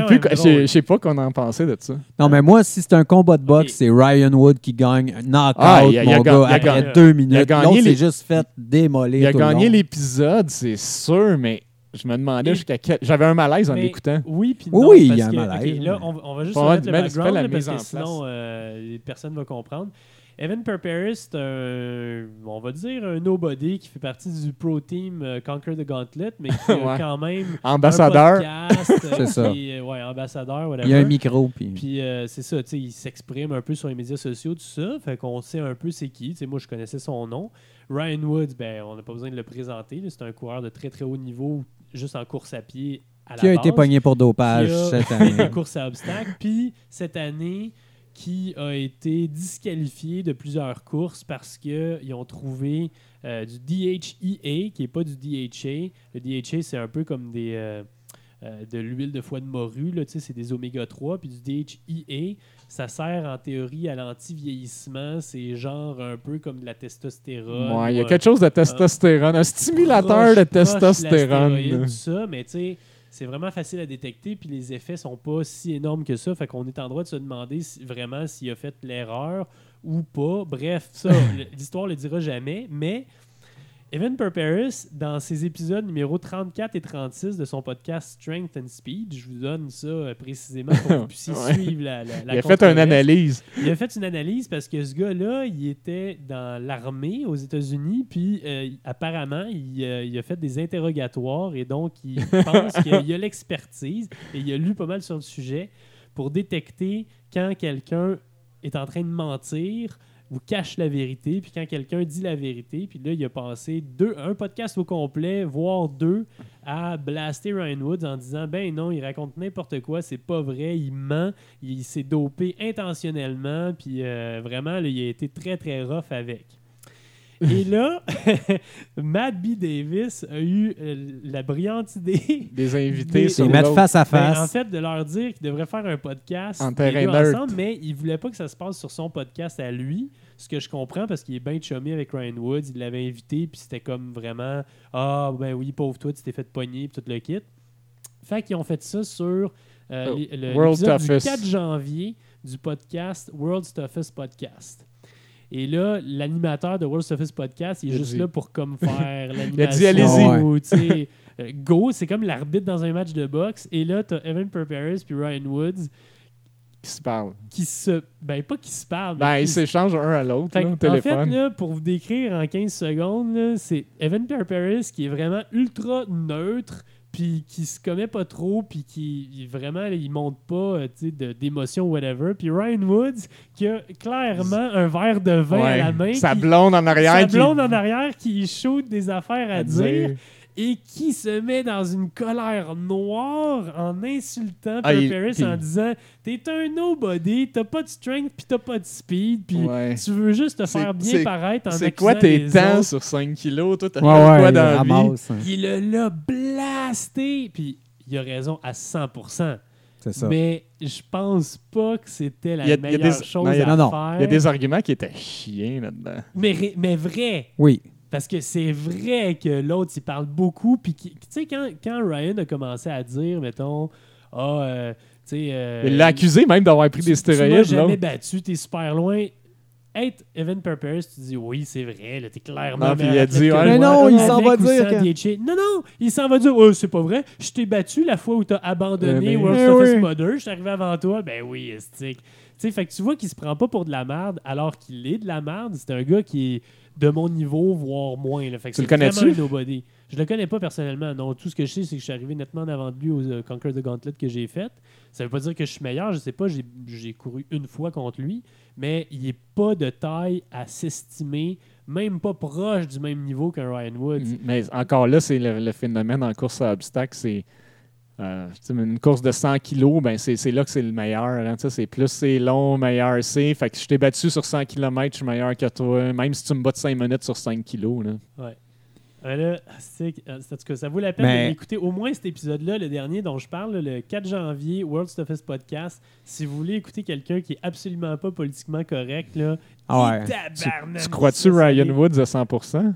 quand plus, même je drôle. je sais pas qu'on en pensait de ça. Non, mais moi, si c'est un combat de boxe. C'est Ryan Wood qui gagne un knockout, Ah, mon ga- gars, il a après gagné- deux minutes. L'autre les- s'est juste fait démolir Il a tout le gagné l'épisode, c'est sûr, mais je me demandais Et- jusqu'à quel. J'avais un malaise en l'écoutant. Oui, puis non. oui, il y a un que- malaise, là, on, on va juste le mettre- fais background, la là, mise parce en que sinon, euh, personne ne va comprendre. Evan Perperis, c'est un, on va dire, un nobody qui fait partie du pro team euh, Conquer the Gauntlet, mais qui Ouais. quand même Ambassadeur. un podcast. euh, C'est ça. est, ouais, ambassadeur, whatever. Il y a un micro, puis... Puis euh, c'est ça, tu sais, il s'exprime un peu sur les médias sociaux, tout ça. Fait qu'on sait un peu c'est qui. Tu sais, moi, je connaissais son nom. Ryan Woods, ben, on n'a pas besoin de le présenter. là. C'est un coureur de très, très haut niveau, juste en course à pied. À qui la a été pogné pour dopage cette année. des courses à obstacles. Puis cette année, qui a été disqualifié de plusieurs courses parce qu'ils ont trouvé euh, du DHEA, qui n'est pas du DHA. Le DHA, c'est un peu comme des, euh, euh, de l'huile de foie de morue, c'est des oméga 3. Puis du DHEA, ça sert en théorie à l'anti-vieillissement. C'est genre un peu comme de la testostérone. Ouais, il y a quelque chose de testostérone, un stimulateur proche- de testostérone. tout ça, mais tu sais, c'est vraiment facile à détecter, puis les effets sont pas si énormes que ça. Fait qu'on est en droit de se demander si- vraiment s'il a fait l'erreur ou pas. Bref, ça, l'histoire le dira jamais, mais. Evan Perperis, dans ses épisodes numéro 34 et 36 de son podcast Strength and Speed, je vous donne ça euh, précisément pour que vous puissiez Ouais. suivre la, la, la Il a fait une analyse. Il a fait une analyse parce que ce gars-là, il était dans l'armée aux États-Unis, puis euh, apparemment, il, euh, il a fait des interrogatoires et donc il pense qu'il a l'expertise et il a lu pas mal sur le sujet pour détecter quand quelqu'un est en train de mentir ou cache la vérité, puis quand quelqu'un dit la vérité, puis là, il a passé un podcast au complet, voire deux, à blaster Ryan Woods en disant ben non, il raconte n'importe quoi, c'est pas vrai, il ment, il s'est dopé intentionnellement, puis euh, vraiment, il a été très très rough avec. Et là, Matt B. Davis a eu euh, la brillante idée Des invités C'est mettre face à ben, en face. fait, de leur dire qu'ils devraient faire un podcast En terrain ensemble, mais il voulait pas que ça se passe sur son podcast à lui. Ce que je comprends parce qu'il est bien chumé avec Ryan Woods. Il l'avait invité, puis c'était comme vraiment Ah, ben oui, pauvre toi, tu t'es fait pogner, puis tout le kit. Fait qu'ils ont fait ça sur euh, Oh, le- World's l'épisode du Toughest. 4 janvier du podcast World's Toughest Podcast. Et là, l'animateur de World's Toughest Podcast, il est Il a juste dit- là pour comme faire l'animation. dit, allez-y. ou, tu sais, euh, go, c'est comme l'arbitre dans un match de boxe. Et là, t'as Evan Perperis puis Ryan Woods Qui se parlent. qui se... Ben, pas qui se parlent, Ben, ils s'échangent un à l'autre, en fait, là, pour vous décrire en 15 secondes, c'est Evan Perperis qui est vraiment ultra neutre, puis qui se commet pas trop, puis qui vraiment, il monte pas euh, d'émotion ou whatever. Puis Ryan Woods qui a clairement un verre de vin à la main. Sa qui- blonde en arrière. sa qui- blonde en arrière qui shoot des affaires à, à dire, dire. Et qui se met dans une colère noire en insultant Ah, puis- en disant T'es un nobody, t'as pas de strength puis t'as pas de speed, puis Ouais. tu veux juste te faire bien paraître en C'est quoi tes temps autres. sur 5 kilos? Toi, t'as Ouais, fait ouais, quoi il dans la vie? hein. Il l'a blasté, puis il a raison à 100%. C'est ça. Mais je pense pas que c'était la Il y a- meilleure des- chose non, a- à non, non. faire. Il y a des arguments qui étaient chiens là-dedans. mais vrai. Oui. Parce que c'est vrai que l'autre, il parle beaucoup. Puis, tu sais, quand, quand Ryan a commencé à dire, mettons, ah, euh, tu sais. euh, Il l'a accusé même d'avoir pris tu- des Tu stéroïdes. jamais là. battu, t'es super loin. Être Evan Perperis, tu dis oui, c'est vrai, là, t'es clairement. Non, puis il a dit, Mais non, il s'en va dire que-. Non, non, il s'en va dire, oh, c'est pas vrai, je t'ai battu la fois où t'as abandonné Euh, mais- World's Eh Toughest oui. Mother, je suis arrivé avant toi. Ben oui, estique. sais, fait que tu vois qu'il se prend pas pour de la merde alors qu'il est de la merde. C'est un gars qui est de mon niveau, voire moins. là. Fait que Tu le connais-tu? Je le connais pas personnellement. Non, tout ce que je sais, c'est que je suis arrivé nettement en avant de lui aux euh, Conquer the Gauntlet que j'ai fait. Ça veut pas dire que je suis meilleur. Je sais pas. J'ai j'ai couru une fois contre lui, mais il est pas de taille à s'estimer, même pas proche du même niveau qu'un Ryan Woods. Mm, Mais encore là, c'est le, le phénomène en course à obstacles, c'est euh, tu une course de 100 kilos, ben c'est là que c'est le meilleur. hein, tu c'est plus c'est long, meilleur c'est. Fait que je t'ai battu sur 100 km, je suis meilleur que toi, même si tu me bats de 5 minutes sur 5 kilos. Là. Ouais, là, c'est euh, en tout cas, ça vaut la peine Mais- d'écouter au moins cet épisode-là, le dernier dont je parle, là, le 4 janvier, World Toughest Podcast. Si vous voulez écouter quelqu'un qui est absolument pas politiquement correct, là, Ah ouais. tabarnak, Tu crois-tu Ryan. Woods à 100%?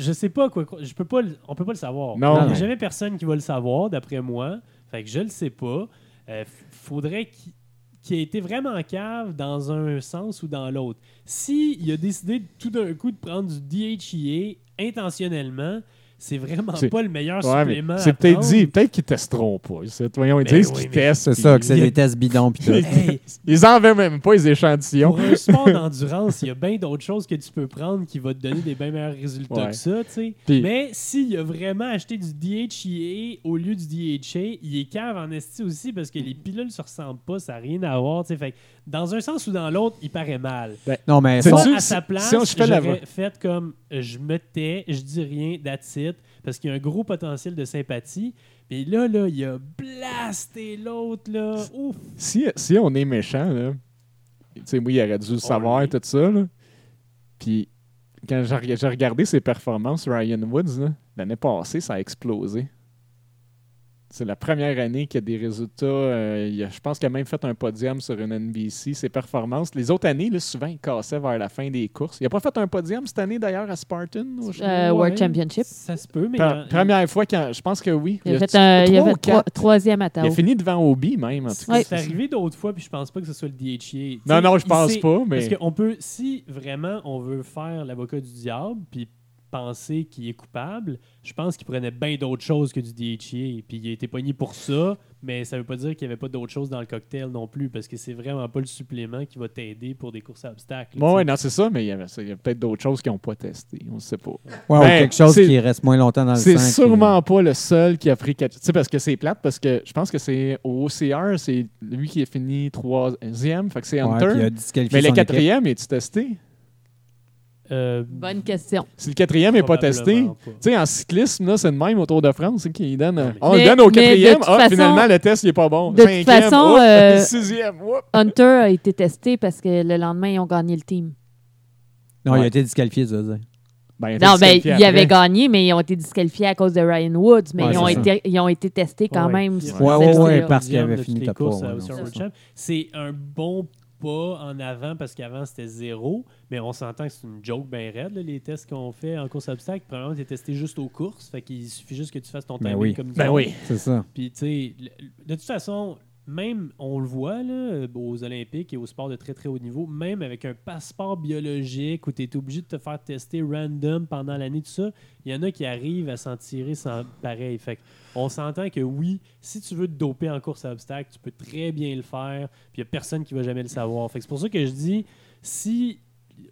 Je sais pas quoi. Je peux pas. le- On peut pas le savoir. Non. Il n'y a jamais personne qui va le savoir, d'après moi. Fait que je le sais pas. Euh, f- faudrait qu'il qu'il ait été vraiment cave dans un sens ou dans l'autre. S'il a décidé tout d'un coup de prendre du DHEA intentionnellement, c'est vraiment C'est- pas le meilleur Ouais, supplément. c'est peut-être dit, peut-être qu'ils testeront pas. Voyons, ils Ben disent oui, qu'ils testent. C'est ça, que c'est des tests bidons pis tout. Hey, Ils en veulent même pas, les échantillons. pour un sport d'endurance, il y a bien d'autres choses que tu peux prendre qui vont te donner des bien meilleurs résultats Ouais. que ça, tu sais. Puis- Mais s'il a vraiment acheté du DHEA au lieu du DHA, il est cave en esti aussi parce que les pilules se ressemblent pas, ça n'a rien à voir, tu sais. Fait que dans un sens ou dans l'autre, il paraît mal. Non, mais à si- sa place, si on- je fais la- j'aurais fait comme je me tais, je dis rien, that's it, parce qu'il y a un gros potentiel de sympathie. Mais là, là, il a blasté l'autre, là. Ouf! Si, si on est méchant, là, tu sais, moi, il aurait dû le savoir, oui. tout ça. Là. Puis, quand j'ai reg- j'ai regardé ses performances, Ryan Woods, l'année passée, ça a explosé. C'est la première année qu'il y a des résultats. euh, il a- je pense qu'il a même fait un podium sur une NBC. Ses performances. Les autres années, là, souvent, il cassait vers la fin des courses. Il n'a pas fait un podium cette année, d'ailleurs, à Spartan. au- Euh, World Championship? Ça se peut, mais. Pre- euh, première fois, quand, je pense que oui. Il a a- fait, un- il a trois fait ou trois- quatre. troisième à Il a fini devant Obi, même, en tout cas. Ouais. C'est arrivé d'autres fois, puis je pense pas que ce soit le DHA. Tu Non, non, je pense sait- pas, mais... Parce qu'on peut, si vraiment on veut faire l'avocat du diable, puis penser qu'il est coupable, je pense qu'il prenait bien d'autres choses que du DHA. Puis il a été pogné pour ça, mais ça veut pas dire qu'il n'y avait pas d'autres choses dans le cocktail non plus, parce que c'est vraiment pas le supplément qui va t'aider pour des courses à obstacles. Bon, tu ouais, non, c'est ça, mais il y, avait ça. Il y a peut-être d'autres choses qu'ils n'ont pas testées. On ne sait pas. Ouais, ou Ben, quelque chose qui reste moins longtemps dans le sang. C'est qui- sûrement pas le seul qui a pris quatre. Tu sais, parce que c'est plate, parce que je pense que c'est au OCR, c'est lui qui a fini troisième, fait que c'est Ouais, Hunter. puis il a disqualifié mais le quatrième, est-tu testé? Euh, Bonne question. Si le quatrième n'est pas testé, tu sais, en cyclisme, là, c'est le même au Tour de France, donne. mais- On le donne au quatrième, ah, façon- finalement, le test, il est pas bon. de toute façon, euh, sixième. Hunter a été testé parce que le lendemain, ils ont gagné le team. Non, il Ouais. a été disqualifié, tu veux dire. Ben, il Non, ben, ils avaient gagné, mais ils ont été disqualifiés à cause de Ryan Woods. Mais Ouais, ils, ont ça. été, ils ont été testés quand Ouais. même. Ouais, là. parce qu'il Podium avait de fini top. C'est un bon pas en avant parce qu'avant c'était zéro, mais on s'entend que c'est une joke bien raide, là, les tests qu'on fait en course à obstacle. Premièrement, tu es testé juste aux courses, fait qu'il suffit juste que tu fasses ton Ben timing oui. comme Ben oui. C'est ça. Puis, tu sais, de toute façon, même, on le voit, là, aux Olympiques et au sport de très, très haut niveau, même avec un passeport biologique où tu es obligé de te faire tester random pendant l'année, tout ça, il y en a qui arrivent à s'en tirer sans pareil. Fait on s'entend que oui, si tu veux te doper en course à obstacles, tu peux très bien le faire, puis il n'y a personne qui va jamais le savoir. Fait que c'est pour ça que je dis, si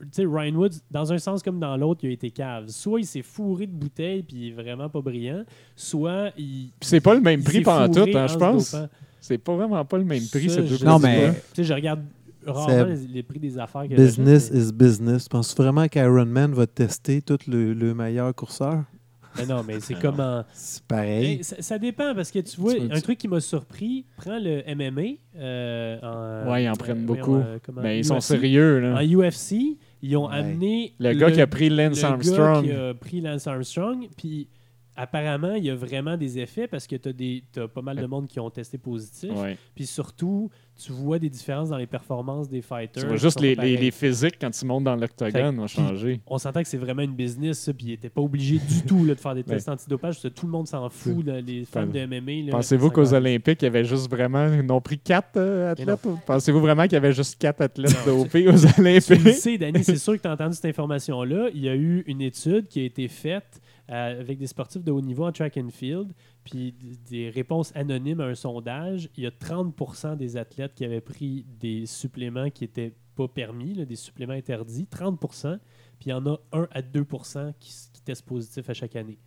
tu sais, Ryan Woods, dans un sens comme dans l'autre, il a été cave. Soit il s'est fourré de bouteilles puis il est vraiment pas brillant, soit il. C'est pas le même prix pantoute, fourré hein, je se pense. C'est pas vraiment pas le même prix, Ça, ces deux je Non, mais-. Tu sais, je regarde rarement les, les prix des affaires. que Business is business. Penses-tu vraiment qu'Ironman va tester tout le, le meilleur courseur? mais- mais non, mais c'est comme en- C'est pareil. Hey, ça, ça dépend parce que tu vois, Tu un truc qui m'a surpris, prends le MMA. euh, en, Ouais, ils en prennent voyons, beaucoup. euh, comment- Ben, ils sont sérieux, là. En UFC, ils ont Ouais. amené Le gars qui a pris le Lance gars Armstrong. qui a pris Lance Armstrong, puis apparemment, il y a vraiment des effets parce que tu as, pas mal de monde qui ont testé positif. Ouais. Puis surtout, tu vois des différences dans les performances des fighters. Tu vois juste les, les, les physiques quand tu montes dans l'octogone ont changé. On s'entend que c'est vraiment une business, ça, puis ils n'étaient pas obligés du tout là, de faire des tests antidopage, parce que tout le monde s'en fout, là, les fans de MMA. Pensez-vous qu'aux. Olympiques, il y avait juste vraiment. Ils n'ont pris quatre euh, athlètes ou- Pensez-vous vraiment qu'il y avait juste quatre athlètes dopés aux Tu le Olympiques? sais, Danny, c'est sûr que tu as entendu cette information-là. Il y a eu une étude qui a été faite euh, avec des sportifs de haut niveau en track and field, puis des réponses anonymes à un sondage, il y a 30% des athlètes qui avaient pris des suppléments qui n'étaient pas permis, des suppléments interdits, 30% puis il y en a 1 à 2 qui, qui testent positif à chaque année.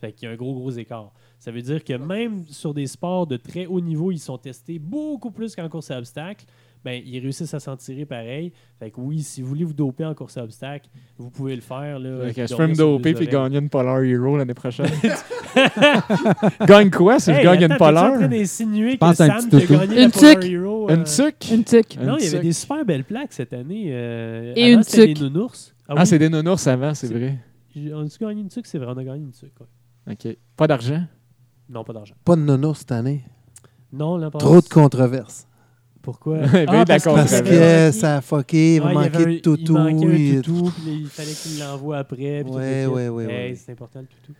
Fait qu'il y a un gros, gros écart. Ça veut dire que même sur des sports de très haut niveau, ils sont testés beaucoup plus qu'en course à obstacles. Ben, ils réussissent à s'en tirer pareil. Fait que oui, si vous voulez vous doper en course à obstacles, vous pouvez le faire. Là, Fait que puis je peux me doper puis gagner une Polar Hero l'année prochaine. Gagne quoi si Hey, je gagne attends, une t'es-tu en Polar? train d'insinuer que pense à un Sam petit la Une Polar tuque. Hero? euh, Une tuque? Une tuque. Une Non, il y avait tuque. des super belles plaques cette année. euh, Et avant, une c'était des tuque. nounours. Ah, oui. c'est des nounours avant, c'est C'est- vrai. On a-tu gagné une tuque? C'est vrai, on a gagné une tuque. ouais. OK. Pas d'argent? Non, pas d'argent. Pas de nono cette année. Non, là, pas Trop de controverses. Pourquoi? Ben, la parce que-. Parce ça a fucké, il manquer avait de un- toutou. Il manquait un toutou, puis il fallait qu'il l'envoie après. Ouais, ouais, ouais, Hey. C'est important le toutou.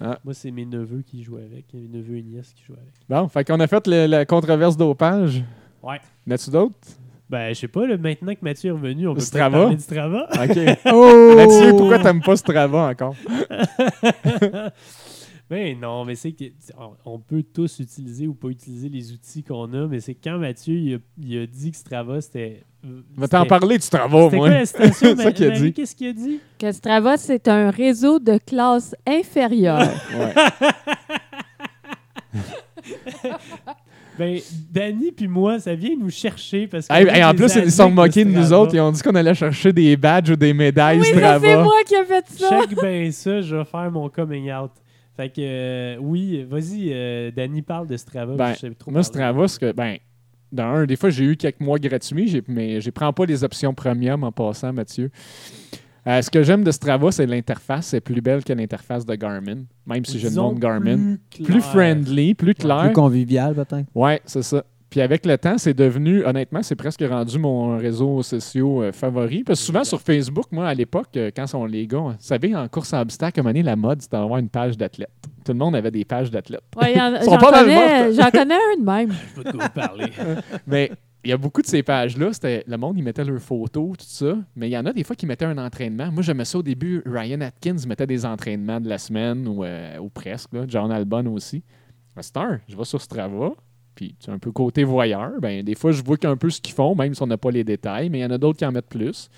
Ah. Moi, c'est mes neveux qui jouent avec. Mes neveux et nièces qui jouent avec. Bon, fait qu'on a fait le- la controverse dopage. Ouais. N'as-tu d'autres? Ben, je sais pas, là, maintenant que Mathieu est revenu, on peut Strava? parler de Strava. OK. Oh! Mathieu, pourquoi t'aimes pas Strava encore? mais non, mais c'est que on- on peut tous utiliser ou pas utiliser les outils qu'on a, mais c'est quand Mathieu il a, il a dit que Strava c'était. euh, vais t'en parler de Strava, moi. quoi ça qu'il a Marie? dit. Qu'est-ce qu'il a dit? Que Strava, c'est un réseau de classe inférieure. Ben, Danny puis moi, ça vient nous chercher parce que. Hey, hey, en plus, ils se sont moqués de nous autres. Ils ont dit qu'on allait chercher des badges ou des médailles oui, Strava. c'est moi qui ai fait ça. Check bien ça, je vais faire mon coming out. Fait que, euh, oui, vas-y, euh, Danny parle de Strava. Ben, je sais trop Moi. Strava, c'est que, ben, dans un, des fois, j'ai eu quelques mois gratuits, j'ai- mais je prends pas les options premium en passant, Mathieu. Euh, ce que j'aime de Strava, c'est l'interface. C'est plus belle que l'interface de Garmin, même si je Disons demande Garmin. Plus, friendly, plus clair. Plus convivial, peut-être. Ouais, c'est ça. Puis avec le temps, c'est devenu, honnêtement, c'est presque rendu mon réseau social euh, favori. Parce que souvent sur Facebook, moi, à l'époque, euh, quand sont les gars, vous savez, en course à obstacle, à un moment donné, la mode, c'était d'avoir une page d'athlète. Tout le monde avait des pages d'athlètes. Ouais, y en- Ils sont J'en pas connais, mortes. j'en connais un de même. Je sais pas de quoi vous parlez. Mais il y a beaucoup de ces pages-là, c'était le monde, ils mettaient leurs photos, tout ça. Mais il y en a des fois qui mettaient un entraînement. Moi, j'aimais ça au début. Ryan Atkins mettait des entraînements de la semaine ou, euh, ou presque. Là. John Albon aussi. Cette heure, je vais sur Strava. Puis, un peu côté voyeur. Ben, des fois, je vois un peu ce qu'ils font, même si on n'a pas les détails. Mais il y en a d'autres qui en mettent plus.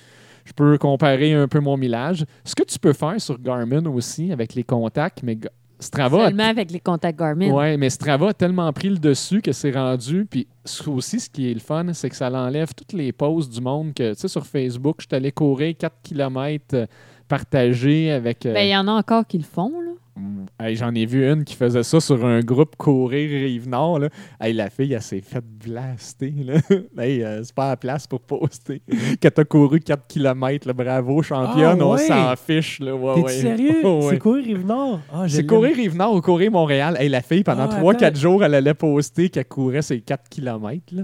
Je peux comparer un peu mon millage. Ce que tu peux faire sur Garmin aussi, avec les contacts, mais Strava Seulement avec les contacts Garmin. Ouais, mais Strava a tellement pris le dessus que c'est rendu. Puis aussi, ce qui est le fun, c'est que ça l'enlève toutes les posts du monde que, tu sais, sur Facebook, je suis allé courir 4 km partagés avec. euh, Ben, il y en a encore qui le font, là. Mm, hey, J'en ai vu une qui faisait ça sur un groupe Courir Rive-Nord. Là. Hey, la fille, elle s'est faite blaster. Là. hey, euh, c'est pas la place pour poster. que t'as couru 4 km, là, bravo, championne, Ah, on ouais. s'en fiche. Là. Ouais, T'es ouais. sérieux? Ouais. C'est courir Rive-Nord? Ah, C'est courir Rive-Nord ou courir Montréal. Hey, la fille, pendant Ah, 3-4 attends. jours, elle allait poster qu'elle courait ses 4 km. Là.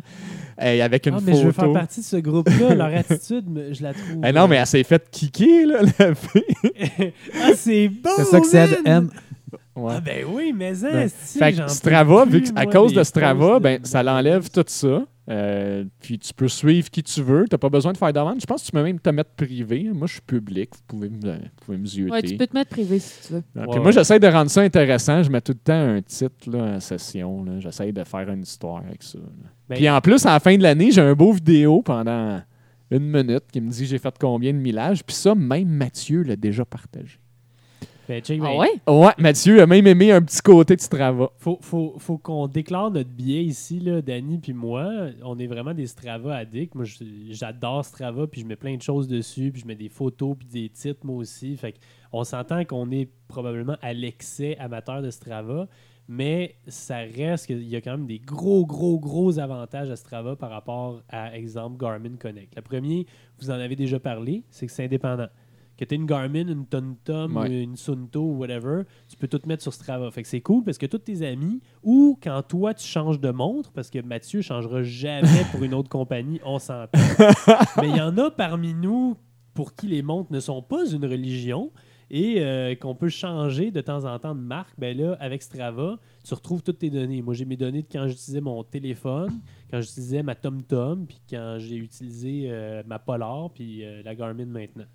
Hey, avec une Ah, mais je veux faire photo. partie de ce groupe-là. Leur attitude, je la trouve. Hey, non, mais elle s'est faite kicker, là, la fille. ah, c'est bon! C'est ça que c'est Ouais. Ah, ben oui, mais ça, Ben, si, Fait que Strava, vu que, à moi, cause de Strava, ben, de- ça l'enlève tout ça. Euh, puis tu peux suivre qui tu veux. Tu n'as pas besoin de faire demande. Je pense que tu peux même te mettre privé. Moi, je suis public. Vous pouvez me, vous pouvez me zioter. Ouais, tu peux te mettre privé si tu veux. Ouais, puis moi, j'essaie de rendre ça intéressant. Je mets tout le temps un titre là, en session. là. J'essaie de faire une histoire avec ça. Ben- Puis en plus, à la fin de l'année, j'ai un beau vidéo pendant une minute qui me dit j'ai fait combien de millages. Puis ça, même Mathieu l'a déjà partagé. Ben, check, Ah ouais? Ouais, Mathieu a même aimé un petit côté de Strava. Faut, faut, faut qu'on déclare notre billet ici, là, Danny puis moi. On est vraiment des Strava addicts. Moi, j'adore Strava, puis je mets plein de choses dessus, puis je mets des photos, puis des titres, moi aussi. Fait on s'entend qu'on est probablement à l'excès amateur de Strava, mais ça reste qu'il y a quand même des gros, gros, gros avantages à Strava par rapport à, exemple, Garmin Connect. Le premier, vous en avez déjà parlé, c'est que c'est indépendant. Que tu une Garmin, une TomTom, Ouais. une Sunto ou whatever, tu peux tout mettre sur Strava. Fait que c'est cool parce que tous tes amis, ou quand toi tu changes de montre, parce que Mathieu changera jamais pour une autre compagnie, on s'entend. Mais il y en a parmi nous pour qui les montres ne sont pas une religion et euh, qu'on peut changer de temps en temps de marque. Ben là, avec Strava, tu retrouves toutes tes données. Moi, j'ai mes données de quand j'utilisais mon téléphone, quand j'utilisais ma TomTom, puis quand j'ai utilisé euh, ma Polar, puis euh, la Garmin maintenant.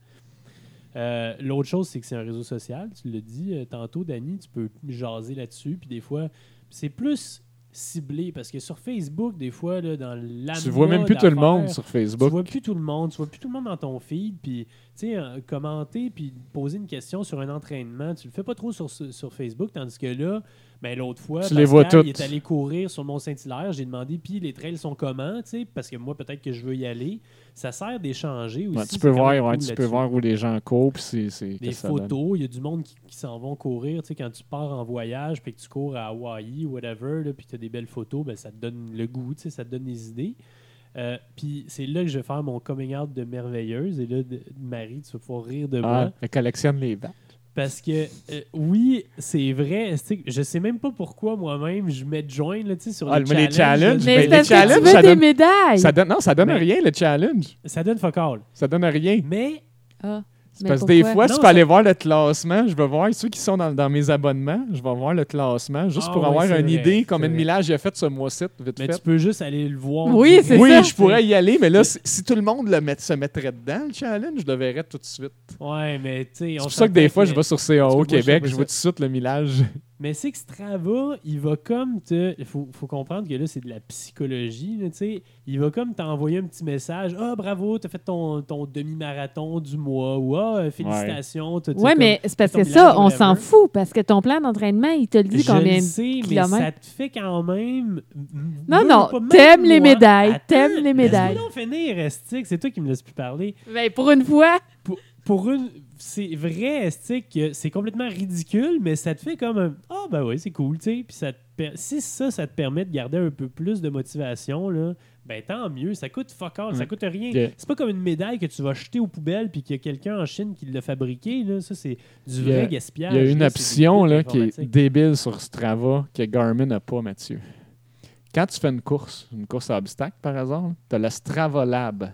Euh, L'autre chose, c'est que c'est un réseau social. Tu l'as dit euh, tantôt, Danny, tu peux jaser là-dessus. Puis des fois, c'est plus ciblé parce que sur Facebook, des fois, là, dans la Tu vois même plus tout le monde sur tu Facebook. vois plus tout le monde, tu vois plus tout le monde dans ton feed, puis tu sais, euh, commenter puis poser une question sur un entraînement, tu le fais pas trop sur, sur Facebook, tandis que là, ben, l'autre fois, Tu les vois il est allé courir sur le Mont-Saint-Hilaire, j'ai demandé, puis les trails sont comment, tu sais, parce que moi, peut-être que je veux y aller. Ça sert d'échanger aussi. Ouais, tu peux voir, ouais, tu peux voir où les gens courent, c'est- Des photos, il y a du monde qui, qui s'en vont courir. Tu sais, quand tu pars en voyage puis que tu cours à Hawaï ou whatever, puis tu as des belles photos, ben, ça te donne le goût, tu sais, ça te donne des idées. Euh, puis c'est là que je vais faire mon coming out de merveilleuse. Et là, de- Marie, tu vas pouvoir rire de Ah, moi. elle collectionne les bacs. Parce que, euh, oui, c'est vrai. tu Je sais même pas pourquoi moi-même je mets join là, tu sur Ah, les, mais les challenges. challenges, Mais Ben, c'est les parce que tu challenges, veux ça des donne- médailles. Ça donne, non, ça donne Mais- rien, le challenge. Ça donne fuck all. Ça donne rien. Mais Ah, C'est parce que des fois, Non, tu peux aller voir le classement. Je vais voir ceux qui sont dans, dans mes abonnements. Je vais voir le classement juste Ah pour oui, avoir une vrai, idée combien de millage j'ai fait ce mois-ci, vite Mais fait. tu peux juste aller le voir. Oui, c'est Oui, ça. je pourrais y aller, mais là, si, si tout le monde le met- se mettrait dedans, le challenge, je le verrais tout de suite. Ouais, mais tu sais. C'est pour ça que des fois, que- je vais sur CAO Québec, je vois tout de suite le millage. Mais c'est que Strava, il va comme te. Il faut, faut comprendre que là, c'est de la psychologie. là, tu sais. il va comme t'envoyer un petit message Ah, bravo, t'as fait ton, ton demi-marathon du mois. Ou Ah, euh, félicitations. Ouais, comme- mais c'est parce que ça, on whatever. s'en fout parce que ton plan d'entraînement, il te le dit combien. sais, mais ça te fait quand même. Non, non, t'aimes les médailles, Attends, t'aimes les médailles. Donc finir, Estic. C'est toi qui me laisse plus parler. Ben, pour une fois, pour une. C'est vrai, que c'est complètement ridicule, mais ça te fait comme un. Ah, ben oui, c'est cool, tu sais. Puis ça te si ça, ça te permet de garder un peu plus de motivation, là, ben tant mieux. Ça coûte fuck all, ça coûte rien. Yeah. C'est pas comme une médaille que tu vas jeter aux poubelles puis qu'il y a quelqu'un en Chine qui l'a fabriqué, là. Ça, c'est du vrai gaspillage. Il y a une là, option là, qui est débile sur Strava que Garmin n'a pas, Mathieu. Quand tu fais une course, une course à obstacles par hasard, tu as le Strava Lab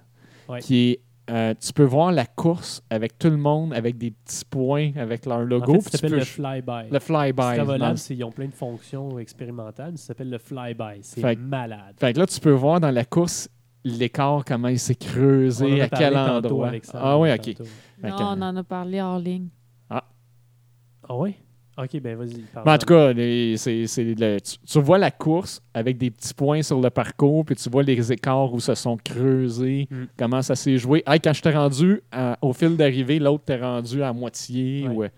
Ouais. qui est. euh, tu peux voir la course avec tout le monde, avec des petits points, avec leur En logo. fait, puis ça tu s'appelle peux le flyby. le flyby. C'est- ils ont plein de fonctions expérimentales. Ça s'appelle le flyby. C'est Fait que- malade. Fait que là, tu peux voir dans la course l'écart, comment il s'est On en creusé, a à quel endroit. Ah oui, ok. tantôt. Fait non, on en a parlé hors ligne. Ah oui? Ok, ben vas-y. Mais en tout cas, les- c'est, c'est le- tu, tu vois la course avec des petits points sur le parcours, puis tu vois les écarts où se sont creusés, Mm. comment ça s'est joué. Hey, quand je t'ai rendu à- au fil d'arrivée, l'autre t'es rendu à moitié. Ouais. ou, euh,